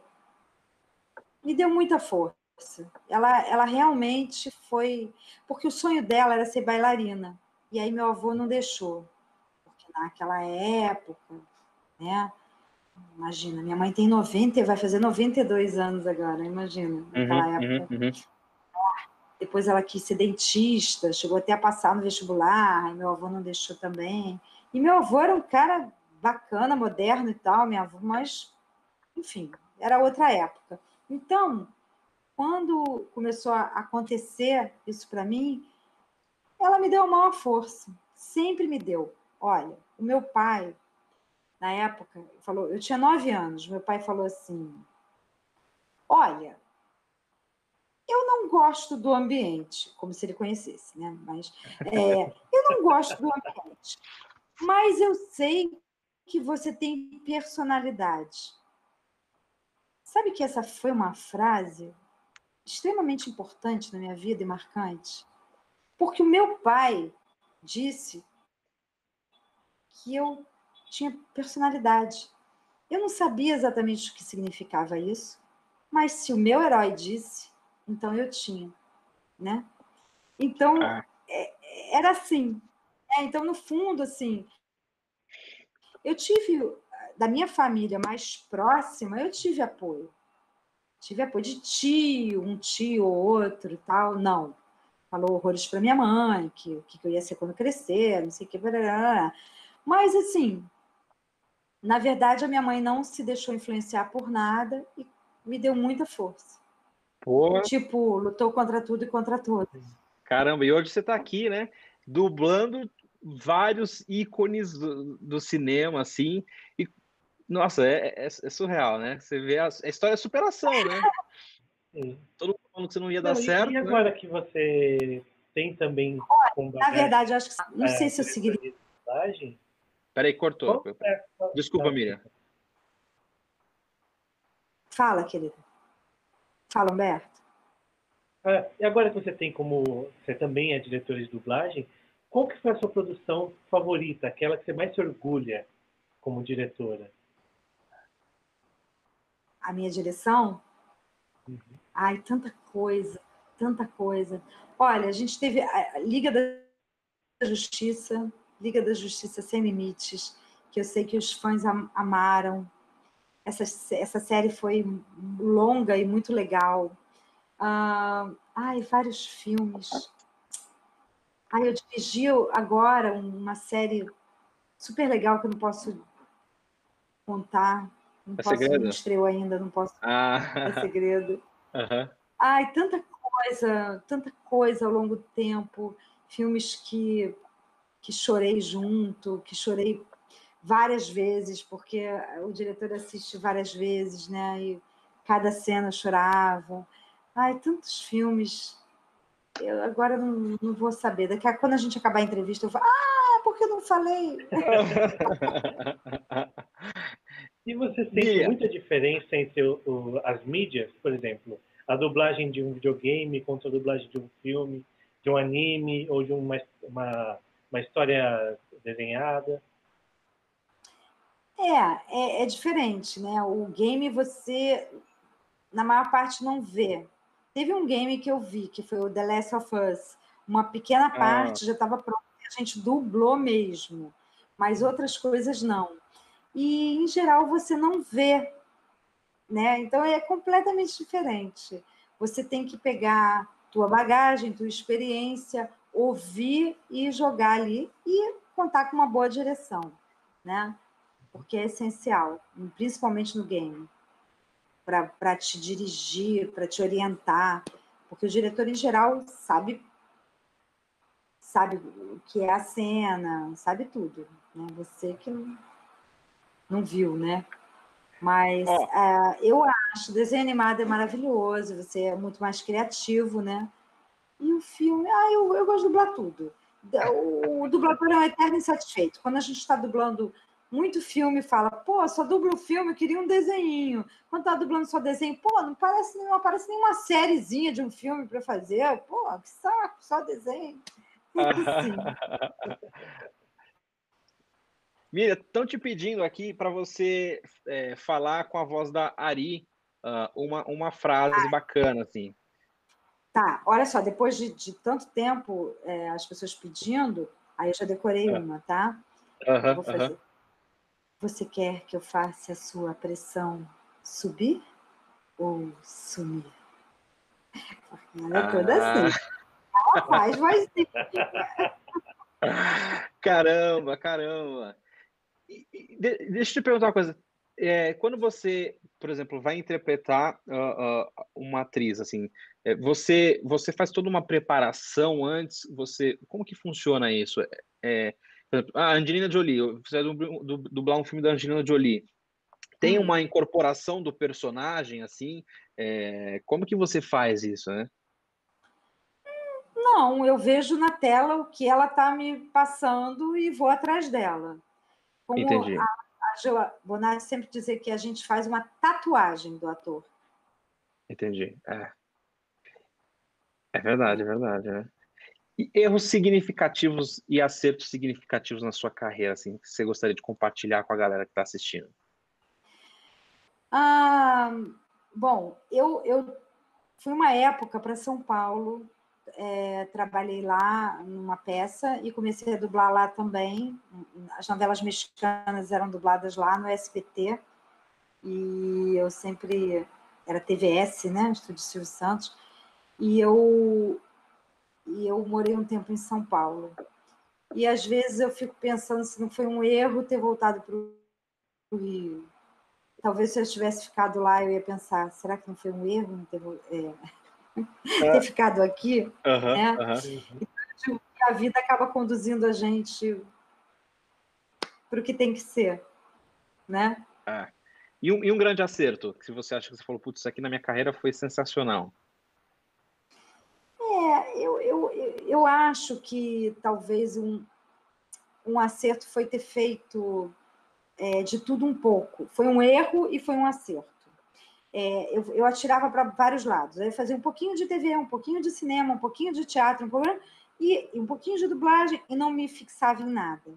me deu muita força. Ela, ela realmente foi. Porque o sonho dela era ser bailarina. E aí meu avô não deixou. Porque naquela época, né? Imagina, minha mãe tem 90, vai fazer 92 anos agora, imagina, naquela uhum, época. Uhum, uhum. Depois ela quis ser dentista, chegou até a passar no vestibular, meu avô não deixou também. E meu avô era um cara bacana, moderno e tal, minha avó, mas, enfim, era outra época. Então, quando começou a acontecer isso para mim, ela me deu uma força, sempre me deu. Olha, o meu pai, na época, falou, eu tinha nove anos, meu pai falou assim: Olha, eu não gosto do ambiente, como se ele conhecesse, né? Mas é, eu não gosto do ambiente, mas eu sei que você tem personalidade. Sabe que essa foi uma frase extremamente importante na minha vida e marcante, porque o meu pai disse que eu tinha personalidade. Eu não sabia exatamente o que significava isso, mas se o meu herói disse, então eu tinha, né? Então ah. é, era assim. É, então no fundo assim, eu tive da minha família mais próxima, eu tive apoio tive apoio de tio, um tio ou outro e tal. Não. Falou horrores para minha mãe, que o que eu ia ser quando crescer, não sei o que. Blá, Mas, assim, na verdade, a minha mãe não se deixou influenciar por nada e me deu muita força. Porra. Tipo, lutou contra tudo e contra todos. Caramba, e hoje você está aqui, né? Dublando vários ícones do, do cinema, assim, e nossa, é, é, é, surreal, né? Você vê a, a história de superação, né? [LAUGHS] Sim. Todo mundo falando que você não ia dar não, certo. E né? agora né? que você tem também. Olha, na verdade, acho que. Não é, sei se eu seguiria. Peraí, cortou. É, Desculpa, Miriam. Fala, querida. Fala, Humberto. Ah, e agora que você tem como. Você também é diretor de dublagem, qual que foi a sua produção favorita? Aquela que você mais se orgulha como diretora? a minha direção. Uhum. Ai, tanta coisa, tanta coisa. Olha, a gente teve a Liga da Justiça, Liga da Justiça Sem Limites, que eu sei que os fãs amaram. Essa, essa série foi longa e muito legal. Uh, ai, vários filmes. Ai, eu dirigi agora uma série super legal que eu não posso contar, não é posso, segredo? não estreou ainda, não posso. Ah. É segredo. [LAUGHS] Uhum. Ai, tanta coisa, tanta coisa ao longo do tempo. Filmes que, que chorei junto, que chorei várias vezes, porque o diretor assiste várias vezes, né? E cada cena chorava. Ai, tantos filmes. Eu agora não, não vou saber. Daqui a quando a gente acabar a entrevista, eu falo, ah, por que eu não falei? [LAUGHS] e você sente muita diferença entre o, o, as mídias, por exemplo, a dublagem de um videogame contra a dublagem de um filme, de um anime ou de uma, uma, uma história desenhada? É, é, é, diferente, né? O game você, na maior parte, não vê. Teve um game que eu vi, que foi o The Last of Us. Uma pequena ah. parte ah. já estava pronta, a gente dublou mesmo, mas outras coisas não. E, em geral, você não vê, né? Então, é completamente diferente. Você tem que pegar tua bagagem, tua experiência, ouvir e jogar ali e contar com uma boa direção, né? Porque é essencial, principalmente no game, para te dirigir, para te orientar, porque o diretor em geral sabe sabe o que é a cena, sabe tudo, né? Você que não, não viu, né? Mas é. uh, eu acho, desenho animado é maravilhoso, você é muito mais criativo, né? E o filme, ah, eu, eu gosto de dublar tudo. O, o dublador é um eterno insatisfeito. Quando a gente está dublando muito filme, fala, pô, só dublo filme, eu queria um desenho. Quando tá dublando só desenho, pô, não parece não aparece nenhuma sériezinha de um filme para fazer. Pô, que saco, só desenho. [LAUGHS] Miriam, estão te pedindo aqui para você é, falar com a voz da Ari uh, uma, uma frase ah. bacana, assim. Tá, olha só, depois de, de tanto tempo é, as pessoas pedindo, aí eu já decorei é. uma, tá? Uhum, vou fazer. Uhum. Você quer que eu faça a sua pressão subir ou sumir? [LAUGHS] Ela é ah. toda assim. Ela faz mais [LAUGHS] Caramba, caramba de, deixa eu te perguntar uma coisa. É, quando você, por exemplo, vai interpretar uh, uh, uma atriz, assim, é, você você faz toda uma preparação antes. Você, como que funciona isso? É por exemplo, a Angelina Jolie, você dublar um filme da Angelina Jolie. Tem uhum. uma incorporação do personagem, assim. É, como que você faz isso, né? Não, eu vejo na tela o que ela está me passando e vou atrás dela. Como Entendi. a, a Joa Bonatti sempre dizer que a gente faz uma tatuagem do ator. Entendi. É, é verdade, é verdade. Né? Erros significativos e acertos significativos na sua carreira, assim, que você gostaria de compartilhar com a galera que está assistindo? Ah, bom, eu, eu fui uma época para São Paulo é, trabalhei lá numa peça e comecei a dublar lá também. As novelas mexicanas eram dubladas lá no SBT e eu sempre era TVS, né, Estúdio Silvio Santos, e eu e eu morei um tempo em São Paulo. E às vezes eu fico pensando se não foi um erro ter voltado para o Rio. Talvez se eu tivesse ficado lá, eu ia pensar: será que não foi um erro não ter, é, [LAUGHS] ter ficado aqui. Uhum, né? Uhum. Então, a vida acaba conduzindo a gente para o que tem que ser, né? É. E, um, e um grande acerto, que você acha que você falou, putz, isso aqui na minha carreira foi sensacional. É, eu, eu, eu acho que talvez um, um acerto foi ter feito é, de tudo um pouco. Foi um erro e foi um acerto é, eu, eu, atirava para vários lados. Eu fazia um pouquinho de TV, um pouquinho de cinema, um pouquinho de teatro, um pouquinho, e, e um pouquinho de dublagem e não me fixava em nada.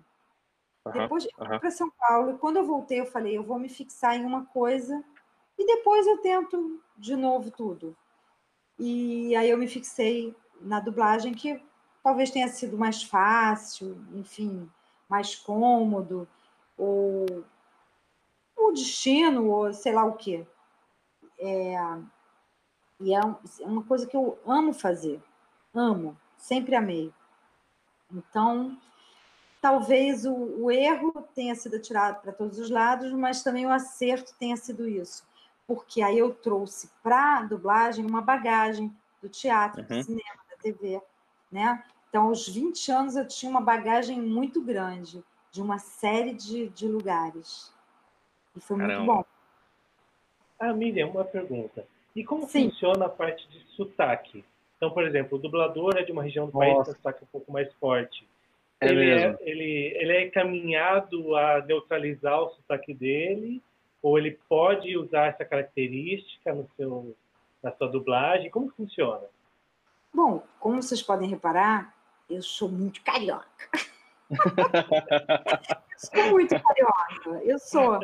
Uhum, depois eu fui para São Paulo e quando eu voltei eu falei, eu vou me fixar em uma coisa e depois eu tento de novo tudo. E aí eu me fixei na dublagem que talvez tenha sido mais fácil, enfim, mais cômodo, ou o destino, ou sei lá o quê. É, e é, é uma coisa que eu amo fazer, amo, sempre amei. Então, talvez o, o erro tenha sido tirado para todos os lados, mas também o acerto tenha sido isso, porque aí eu trouxe para a dublagem uma bagagem do teatro, uhum. do cinema, da TV, né? Então, aos 20 anos, eu tinha uma bagagem muito grande de uma série de, de lugares. E foi Caramba. muito bom. Ah, Miriam, uma pergunta. E como Sim. funciona a parte de sotaque? Então, por exemplo, o dublador é de uma região do Nossa. país que tem sotaque um pouco mais forte. É ele, é, ele, ele é encaminhado a neutralizar o sotaque dele, ou ele pode usar essa característica no seu, na sua dublagem? Como funciona? Bom, como vocês podem reparar, eu sou muito carioca. [LAUGHS] eu sou muito carioca, eu sou.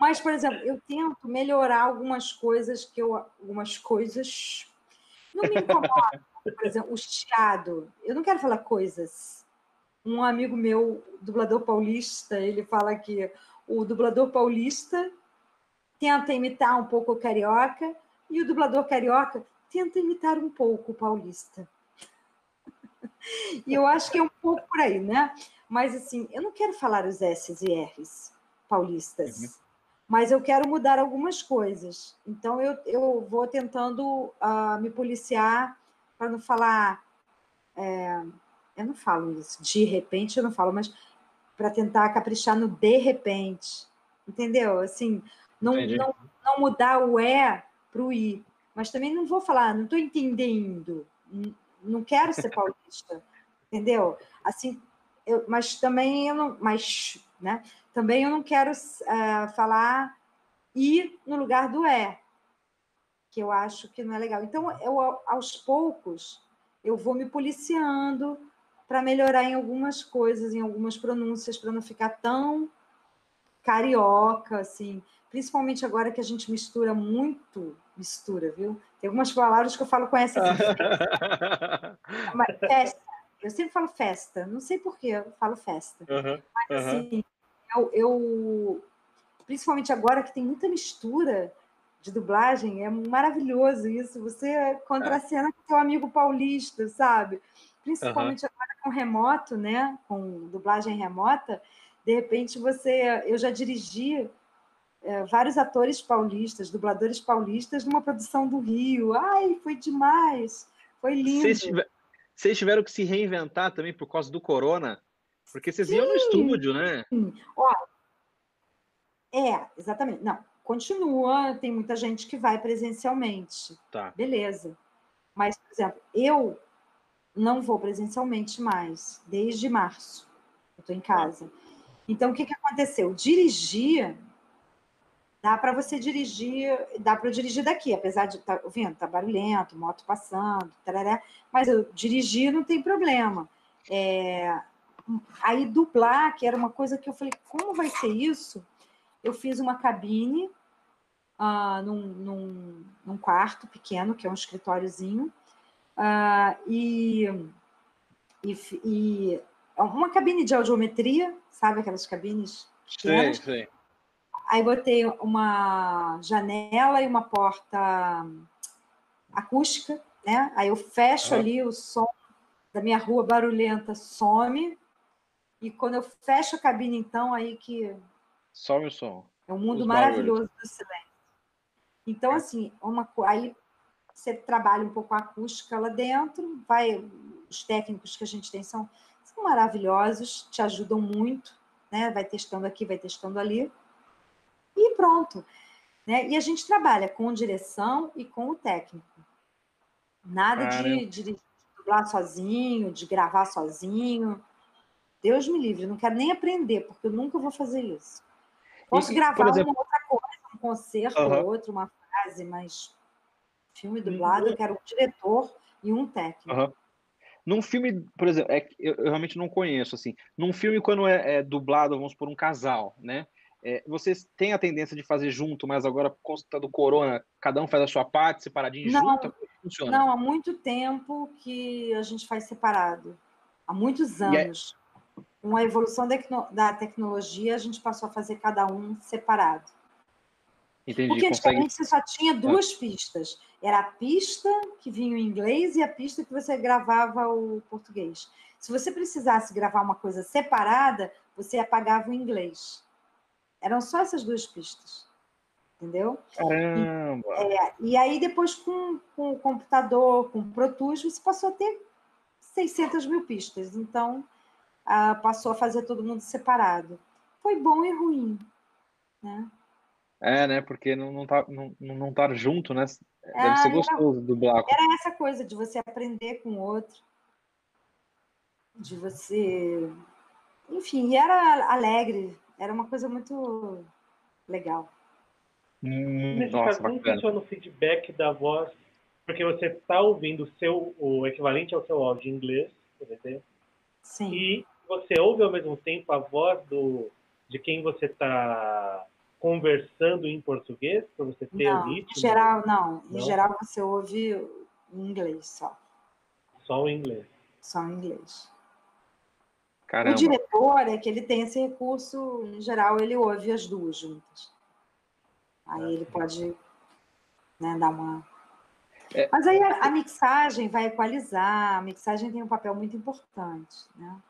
Mas, por exemplo, eu tento melhorar algumas coisas que eu. Algumas coisas. Não me incomoda. Por exemplo, o chiado. Eu não quero falar coisas. Um amigo meu, dublador paulista, ele fala que o dublador paulista tenta imitar um pouco o carioca e o dublador carioca tenta imitar um pouco o paulista. e eu acho que é um pouco por aí, né? Mas assim, eu não quero falar os S's e R's paulistas. Uhum mas eu quero mudar algumas coisas. Então, eu, eu vou tentando uh, me policiar para não falar. É, eu não falo isso, de repente eu não falo, mas para tentar caprichar no de repente. Entendeu? Assim, não, não, não mudar o é para o i. Mas também não vou falar, não estou entendendo. Não quero ser [LAUGHS] paulista. entendeu? Assim, eu, mas também eu não. Mas, né? Também eu não quero uh, falar e no lugar do é, que eu acho que não é legal. Então, eu, aos poucos, eu vou me policiando para melhorar em algumas coisas, em algumas pronúncias, para não ficar tão carioca, assim. Principalmente agora que a gente mistura muito, mistura, viu? Tem algumas palavras que eu falo com essa. [LAUGHS] Assim, festa. Eu sempre falo festa, não sei porquê, eu falo festa. Uhum, Mas, assim, eu, eu, principalmente agora que tem muita mistura de dublagem, é maravilhoso isso. Você contracena com seu amigo paulista, sabe? Principalmente uhum. agora com remoto, né? Com dublagem remota, de repente você. Eu já dirigi é, vários atores paulistas, dubladores paulistas, numa produção do Rio. Ai, foi demais! Foi lindo. Vocês, tiver, vocês tiveram que se reinventar também por causa do corona? Porque vocês Sim. iam no estúdio, né? Ó, é, exatamente. Não, continua, tem muita gente que vai presencialmente. Tá. Beleza. Mas, por exemplo, eu não vou presencialmente mais, desde março. Eu estou em casa. Então, o que, que aconteceu? Dirigir, dá para você dirigir, dá para eu dirigir daqui, apesar de estar tá, vendo, tá barulhento, moto passando, tarará, mas eu dirigir não tem problema. É, aí dublar, que era uma coisa que eu falei, como vai ser isso? Eu fiz uma cabine uh, num, num, num, quarto pequeno, que é um escritóriozinho, uh, e, e, e, uma cabine de audiometria, sabe aquelas cabines pequenas? Sim, sim. Aí botei uma janela e uma porta acústica, né? Aí eu fecho ali o som da minha rua barulhenta some e quando eu fecho a cabine, então, aí que. Some o som. É um mundo maravilhoso do silêncio. Então, assim, uma, aí você trabalha um pouco a acústica lá dentro, vai. Os técnicos que a gente tem são, são maravilhosos, te ajudam muito, né? Vai testando aqui, vai testando ali. Pronto. Né? E a gente trabalha com direção e com o técnico. Nada de, de, de dublar sozinho, de gravar sozinho. Deus me livre, não quero nem aprender, porque eu nunca vou fazer isso. Posso e, gravar exemplo... uma outra coisa, um concerto ou outro, uma frase, mas filme dublado, eu quero um diretor e um técnico. Num filme, por exemplo, é, eu, eu, realmente não conheço, assim, num filme quando é, é dublado, vamos por um casal, né? É, vocês têm a tendência de fazer junto, mas agora, por conta do corona, cada um faz a sua parte, separadinho, não, junto? Funciona? Não, há muito tempo que a gente faz separado. Há muitos é anos com a evolução da tecnologia, a gente passou a fazer cada um separado. Entendi, Porque antigamente consegue... você só tinha duas ah. pistas. Era a pista que vinha em inglês e a pista que você gravava o português. Se você precisasse gravar uma coisa separada, você apagava o inglês. Eram só essas duas pistas. Entendeu? Caramba! E, é, e aí, depois, com, com o computador, com o Pro Tools, você passou a ter 600 mil pistas. Então, passou a fazer todo mundo separado. Foi bom e ruim, né? É, né? Porque não, não, tá, não, não tá junto, né? Deve ser gostoso do bloco. Era essa coisa de você aprender com o outro, de você. Enfim, era alegre, era uma coisa muito legal. Hum, Nesse nossa, caso, como funciona o feedback da voz? Porque você está ouvindo o seu, o equivalente ao seu áudio em inglês, por exemplo. Sim. E você ouve ao mesmo tempo a voz do, de quem você está conversando em português, para você ter não, o ritmo? Em geral, não. Em não? geral, você ouve em inglês só. Só o inglês. Só em inglês. Caramba. O diretor é que ele tem esse recurso, em geral, ele ouve as duas juntas. Aí ah, ele pode né, dar uma. É. Mas aí a, a, mixagem vai equalizar, a mixagem tem um papel muito importante. Né?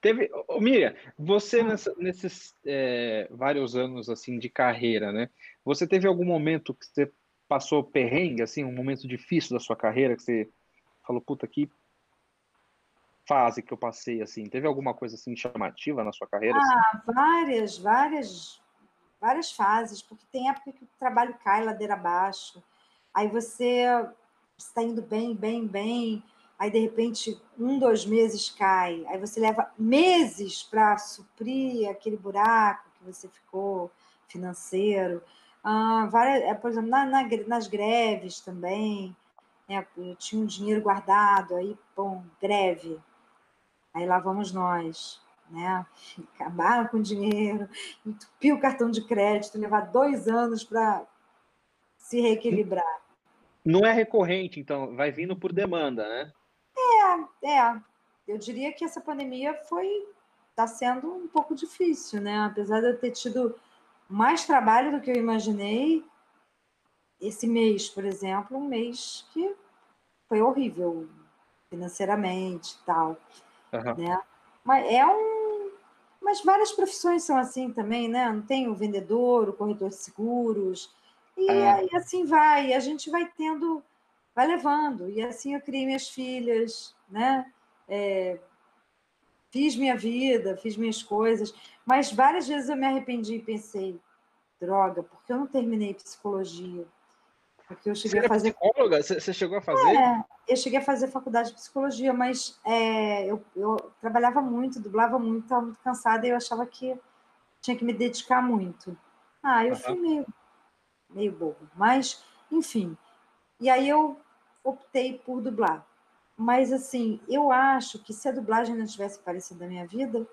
Teve, oh, Miriam, você nessa, nesses é, vários anos assim de carreira, né? Você teve algum momento que você passou perrengue, assim, um momento difícil da sua carreira que você falou, puta, que fase que eu passei, assim? Teve alguma coisa assim chamativa na sua carreira? Assim? Ah, assim? várias, várias, várias fases, porque tem época que o trabalho cai ladeira abaixo, aí você está indo bem, bem, bem aí de repente um, dois meses cai, aí você leva meses para suprir aquele buraco que você ficou financeiro. Ah, várias, é, por exemplo, na, na, nas greves também, né, eu tinha um dinheiro guardado, aí, bom, greve, aí lá vamos nós, né? Acabaram com o dinheiro, entupir o cartão de crédito, levar dois anos para se reequilibrar. Não é recorrente, então, vai vindo por demanda, né? É, é. Eu diria que essa pandemia foi está sendo um pouco difícil, né? Apesar de eu ter tido mais trabalho do que eu imaginei, esse mês, por exemplo, um mês que foi horrível financeiramente e tal, uhum. né? Mas é um, mas várias profissões são assim também, né? Não tem o vendedor, o corretor de seguros e aí assim vai. E a gente vai tendo vai levando. E assim eu criei minhas filhas, né? É, fiz minha vida, fiz minhas coisas, mas várias vezes eu me arrependi e pensei, droga, porque eu não terminei psicologia? Porque eu cheguei Você a fazer. Psicóloga? Você chegou a fazer? É, eu cheguei a fazer faculdade de psicologia, mas é, eu, eu, trabalhava muito, dublava muito, estava muito cansada e eu achava que tinha que me dedicar muito. Ah, eu uhum. fui meio, meio bobo. Mas, enfim. E aí eu optei por dublar. Mas, assim, eu acho que se a dublagem não tivesse aparecido na minha vida,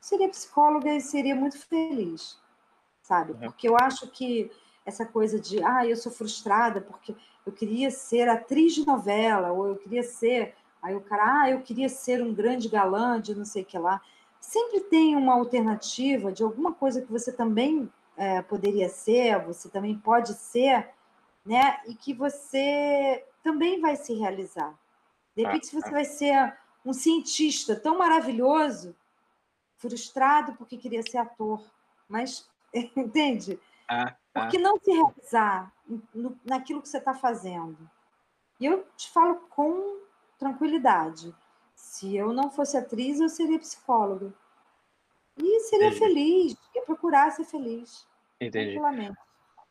seria psicóloga e seria muito feliz, sabe? Porque eu acho que essa coisa de, ah, eu sou frustrada porque eu queria ser atriz de novela, ou eu queria ser. Aí o cara, ah, eu queria ser um grande galã de não sei o que lá. Sempre tem uma alternativa de alguma coisa que você também é, poderia ser, você também pode ser, né? E que você também vai se realizar. De ah, repente, você ah. vai ser um cientista tão maravilhoso, frustrado porque queria ser ator, mas [LAUGHS] entende? Ah. Por que não se realizar no, naquilo que você está fazendo? E eu te falo com tranquilidade. Se eu não fosse atriz, eu seria psicóloga. E seria Entendi. feliz, ia procurar ser feliz. Entendi.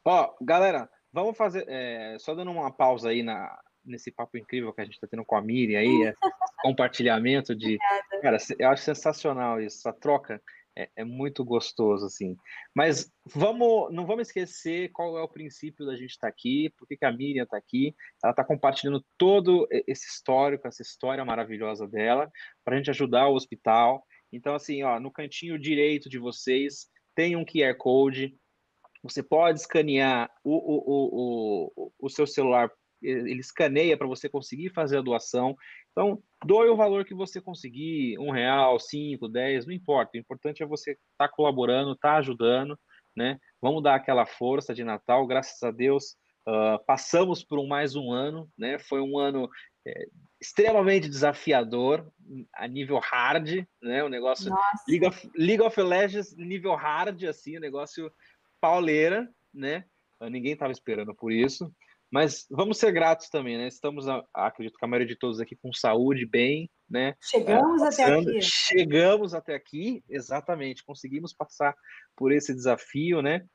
Ó, galera, vamos fazer. É, só dando uma pausa aí na, nesse papo incrível que a gente está tendo com a Miriam aí, [LAUGHS] compartilhamento de. Cara, eu acho sensacional isso, essa troca é, é, muito gostoso, assim. Mas vamos, não vamos esquecer qual é o princípio da gente estar tá aqui, por que a Miriam está aqui. Ela está compartilhando todo esse histórico, essa história maravilhosa dela, para a gente ajudar o hospital. Então, assim, ó, no cantinho direito de vocês tem um QR Code. Você pode escanear o, o, o, o, o seu celular ele escaneia para você conseguir fazer a doação. Então, doe o valor que você conseguir, um real, cinco, dez, não importa. O importante é você estar tá colaborando, estar tá ajudando, né? Vamos dar aquela força de Natal. Graças a Deus, uh, passamos por um, mais um ano, né? Foi um ano é, extremamente desafiador a nível hard, né? O negócio League of, League of Legends nível hard, assim, o negócio pauleira, né? Ninguém estava esperando por isso. Mas vamos ser gratos também, né? Estamos, acredito que a maioria de todos aqui com saúde, bem, né? Chegamos é, até aqui. Chegamos até aqui, exatamente. Conseguimos passar por esse desafio, né?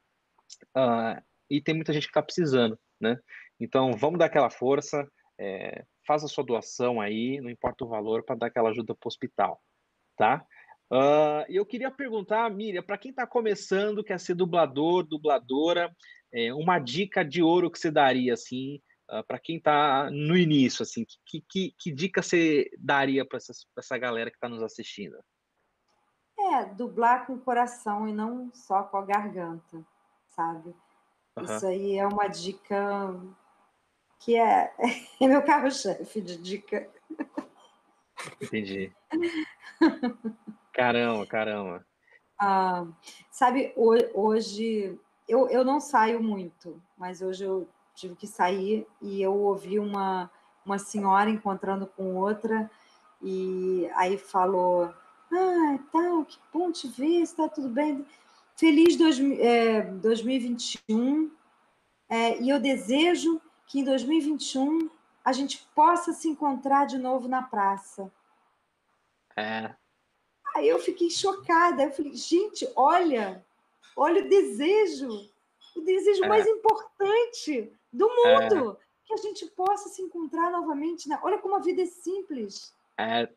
Uh, e tem muita gente que está precisando, né? Então, vamos dar aquela força, é, faz a sua doação aí, não importa o valor, para dar aquela ajuda para o hospital, tá? Uh, eu queria perguntar, Miriam, para quem está começando, quer ser dublador, dubladora, é, uma dica de ouro que você daria, assim, uh, ah, para quem está no início, assim, que, que, que dica você daria para essa, essa galera que está nos assistindo? É, dublar com o coração e não só com a garganta, sabe? Uhum. Isso aí é uma dica que é, [LAUGHS] é meu carro-chefe de dica. Entendi. Caramba, caramba. Ah, sabe, hoje eu, eu não saio muito, mas hoje eu tive que sair e eu ouvi uma, uma senhora encontrando com outra e aí falou ah, tal, que bom te ver, está tudo bem. Feliz dois, é, 2021. É, e eu desejo que em 2021 a gente possa se encontrar de novo na praça. É. Aí eu fiquei chocada. Eu falei, gente, olha, olha o desejo, o desejo é. mais importante do mundo, é. que a gente possa se encontrar novamente. Né? Olha como a vida é simples. É,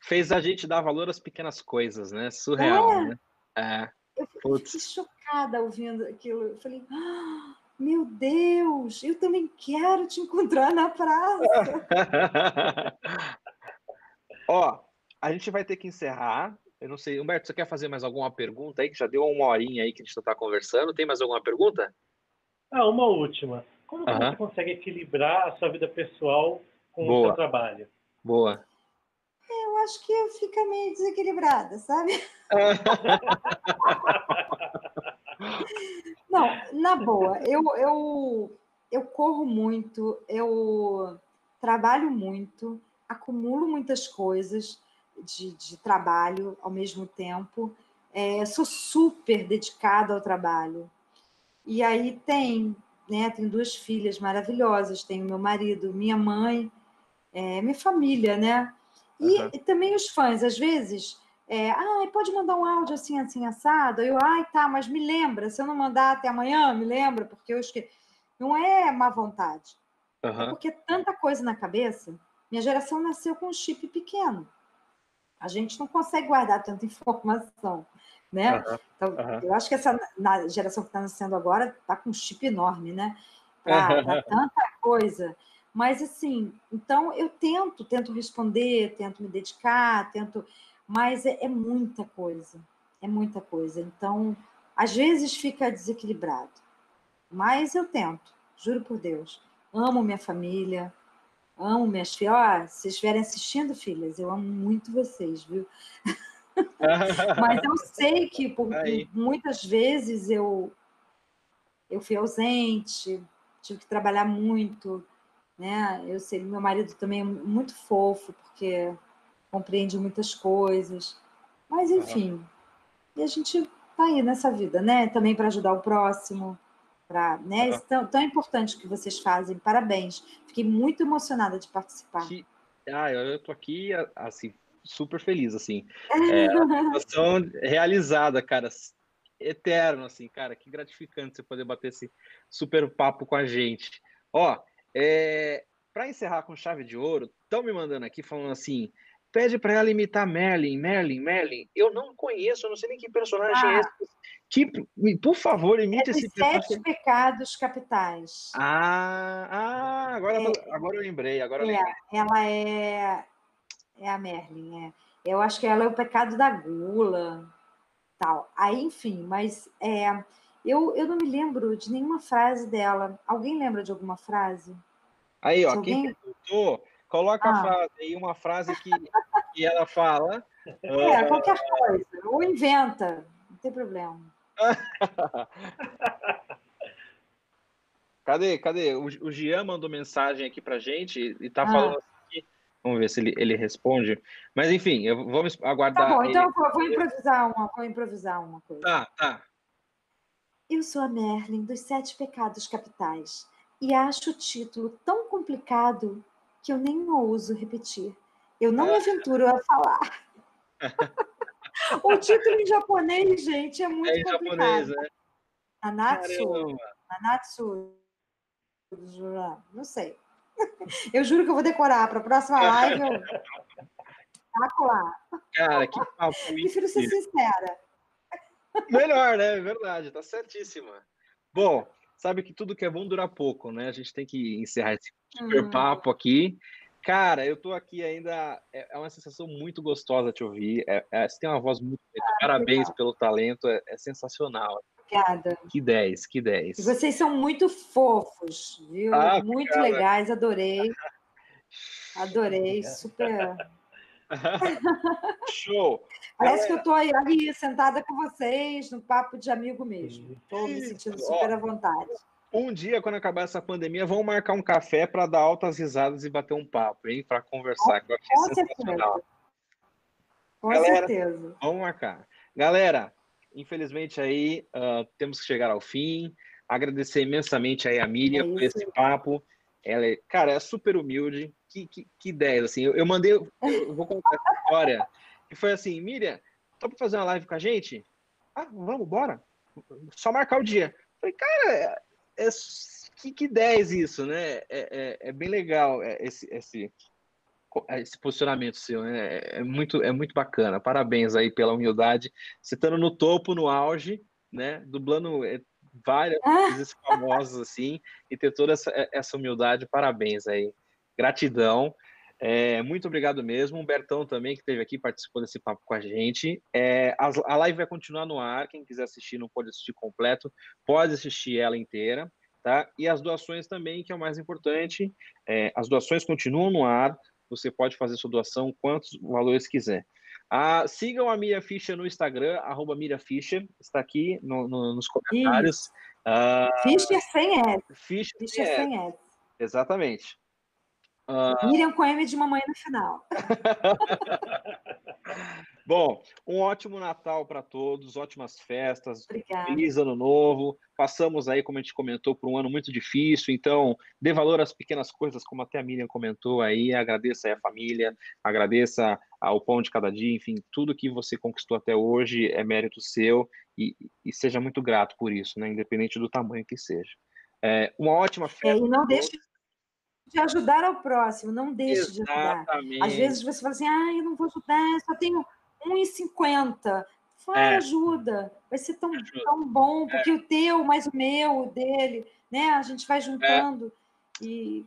fez a gente dar valor às pequenas coisas, né? Surreal, é. né? É. Eu fiquei chocada ouvindo aquilo. Eu falei, ah, meu Deus, eu também quero te encontrar na praça. [LAUGHS] Ó, a gente vai ter que encerrar. Eu não sei, Humberto, você quer fazer mais alguma pergunta aí? Que já deu uma horinha aí que a gente está conversando. Tem mais alguma pergunta? Ah, uma última. Como você consegue equilibrar a sua vida pessoal com Boa. o seu trabalho? Boa eu acho que eu fico meio desequilibrada, sabe? [LAUGHS] Não, na boa, eu, eu, eu corro muito, eu trabalho muito, acumulo muitas coisas de, de trabalho ao mesmo tempo, é, sou super dedicada ao trabalho. E aí tem, né, tenho duas filhas maravilhosas, tenho meu marido, minha mãe, é, minha família, né? E, uhum. e também os fãs, às vezes, é, ah, pode mandar um áudio assim, assim, assado. Eu, ai, tá, mas me lembra, se eu não mandar até amanhã, me lembra, porque eu esqueci. Não é má vontade. Uhum. É porque tanta coisa na cabeça. Minha geração nasceu com um chip pequeno. A gente não consegue guardar tanta informação, né? Uhum. Então, uhum. eu acho que essa geração que está nascendo agora está com um chip enorme, né? Para tanta coisa. Mas assim, então eu tento, tento responder, tento me dedicar, tento, mas é, é muita coisa, é muita coisa. Então, às vezes fica desequilibrado, mas eu tento, juro por Deus. Amo minha família, amo minhas filhas. Ó, se estiverem assistindo, filhas, eu amo muito vocês, viu? [LAUGHS] mas eu sei que por, muitas vezes eu eu fui ausente, tive que trabalhar muito, né? Eu sei, meu marido também é muito fofo, porque compreende muitas coisas. Mas, enfim, e a gente tá aí nessa vida, né? Também para ajudar o próximo, para, né? Tão, tão importante que vocês fazem. Parabéns. Fiquei muito emocionada de participar. Que... Ah, eu tô aqui, assim, super feliz, assim. [LAUGHS] É situação realizada, cara. Eterno, assim, cara. Que gratificante você poder bater esse super papo com a gente. Ó, é, para encerrar com chave de ouro, estão me mandando aqui falando assim: pede para ela imitar Merlin, Merlin, Merlin. Eu não conheço, eu não sei nem que personagem é ah, é esse. Que, por favor, imite é esse personagem. Sete pecados capitais. Ah, ah agora, é, agora eu lembrei. Agora eu é, lembrei. Ela é, é a Merlin. É. Eu acho que ela é o pecado da gula. tal. Aí, enfim, mas é, eu, eu não me lembro de nenhuma frase dela. Alguém lembra de alguma frase? Aí, ó, alguém... quem perguntou, coloca ah. a frase aí, uma frase que, que ela fala. [LAUGHS] É, uh... qualquer coisa. Ou inventa, não tem problema. [LAUGHS] cadê, cadê? O, o Gian mandou mensagem aqui pra gente e tá ah. falando assim, Vamos ver se ele, ele responde. Mas enfim, eu, vamos aguardar. Tá bom, então eu vou improvisar uma, vou improvisar uma coisa. Tá, tá. Eu sou a Merlin dos Sete Pecados Capitais e acho o título tão complicado que eu nem ouso repetir. Eu não me aventuro a falar. [LAUGHS] o título em japonês, gente, é muito é complicado. japonês, né? Nanatsu. Nanatsu. Não sei. [LAUGHS] Eu juro que eu vou decorar para a próxima live. Eu... [LAUGHS] lá. Cara, que papo. Prefiro ser sincera. Melhor, né? É verdade, tá certíssima. Bom, sabe que tudo que é bom dura pouco, né? A gente tem que encerrar esse super uhum. papo aqui. Cara, eu tô aqui ainda. É, é uma sensação muito gostosa te ouvir. É, é, você tem uma voz muito. Ah, Parabéns legal. pelo talento, é, é sensacional. Obrigada. Que 10, que 10. Vocês são muito fofos, viu? Ah, muito cara. legais, adorei. [LAUGHS] Adorei, super. [LAUGHS] Show! Parece que eu estou ali sentada com vocês, no papo de amigo mesmo. Estou me sentindo super à vontade. Um dia, quando acabar essa pandemia, vamos marcar um café para dar altas risadas e bater um papo, hein? Para conversar. Com, com certeza. Com Galera, certeza. Vamos marcar. Galera, infelizmente aí uh, temos que chegar ao fim. Agradecer imensamente aí a Miriam é por esse papo. Ela é, cara, é super humilde. Que, que, que ideia, assim. Eu, eu mandei, eu vou contar essa história. Que foi assim, Miriam, tá para fazer uma live com a gente? Ah, vamos, bora. Só marcar o dia. Falei, cara, é, que, que 10 isso, né? É, é, é bem legal é, esse, esse, esse posicionamento seu, né? É muito, é muito bacana. Parabéns aí pela humildade. Você estando no topo, no auge, né? Dublando é, várias ah. coisas famosas assim e ter toda essa, essa humildade. Parabéns aí. Gratidão. É, muito obrigado mesmo. Humbertão também, que esteve aqui, participou desse papo com a gente. É, a, a, live vai continuar no ar. Quem quiser assistir, não pode assistir completo, pode assistir ela inteira. Tá? E as doações também, que é o mais importante. É, as doações continuam no ar. Você pode fazer sua doação quantos valores quiser. Ah, sigam a Miriam Fischer no Instagram, arroba Miriam Fischer, está aqui no, no, nos comentários. Ah, Fischer sem S. Fischer, Fischer sem, S. S. Exatamente. Uh... Miriam com M de mamãe no final. [LAUGHS] Bom, um ótimo Natal para todos, ótimas festas, Obrigada. feliz ano novo. Passamos aí, como a gente comentou, por um ano muito difícil, então dê valor às pequenas coisas, como até a Miriam comentou aí. Agradeça aí a família, agradeça ao pão de cada dia, enfim, tudo que você conquistou até hoje é mérito seu e, e seja muito grato por isso, né? Independente do tamanho que seja. É, uma ótima festa. É, e não deixe de ajudar ao próximo, não deixe Exatamente. de ajudar. Às vezes você fala assim, ah, eu não vou ajudar, só tenho 1,50. Fala, é. ajuda, vai ser tão, tão bom, é. porque é. o teu, mais o meu, o dele, né? A gente vai juntando é. e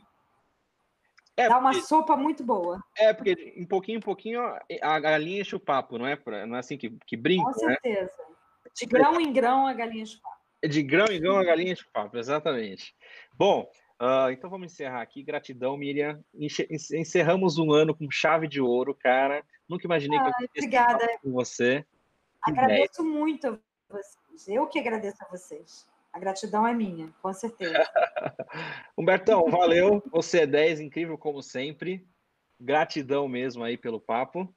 é, dá uma porque, sopa muito boa. É, porque em pouquinho em pouquinho a galinha enche o papo, não é, não é assim que, que brinca, Com né? certeza. Né? De grão em grão a galinha enche o papo. De grão em grão a galinha enche o papo, exatamente. Bom, Uh, então vamos encerrar aqui. Gratidão, Miriam. Encerramos um ano com chave de ouro, cara. Nunca imaginei ah, que eu obrigada. com você. Agradeço muito a vocês. Eu que agradeço a vocês. A gratidão é minha, com certeza. [LAUGHS] Humbertão, valeu. Você é 10, incrível como sempre. Gratidão mesmo aí pelo papo.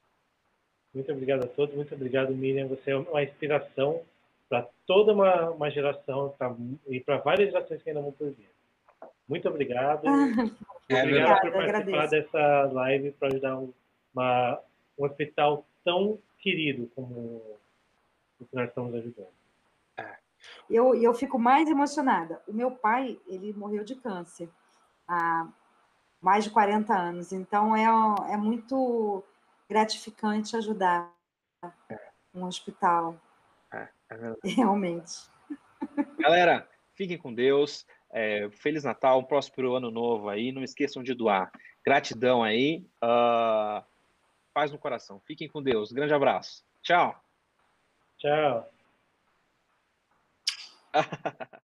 Muito obrigado a todos. Muito obrigado, Miriam. Você é uma inspiração para toda uma, uma geração pra, e para várias gerações que ainda vão por vir. Muito obrigado. [LAUGHS] é, obrigado por participar agradeço. dessa live para ajudar uma, um hospital tão querido como o que nós estamos ajudando. É. Eu, eu fico mais emocionada. O meu pai, ele morreu de câncer há mais de 40 anos, então é, é muito gratificante ajudar é. um hospital. É, é [LAUGHS] Realmente. Galera, fiquem com Deus. É, Feliz Natal, um próspero ano novo aí. Não esqueçam de doar. Gratidão aí. Uh, paz no coração. Fiquem com Deus. Grande abraço. Tchau. Tchau. [LAUGHS]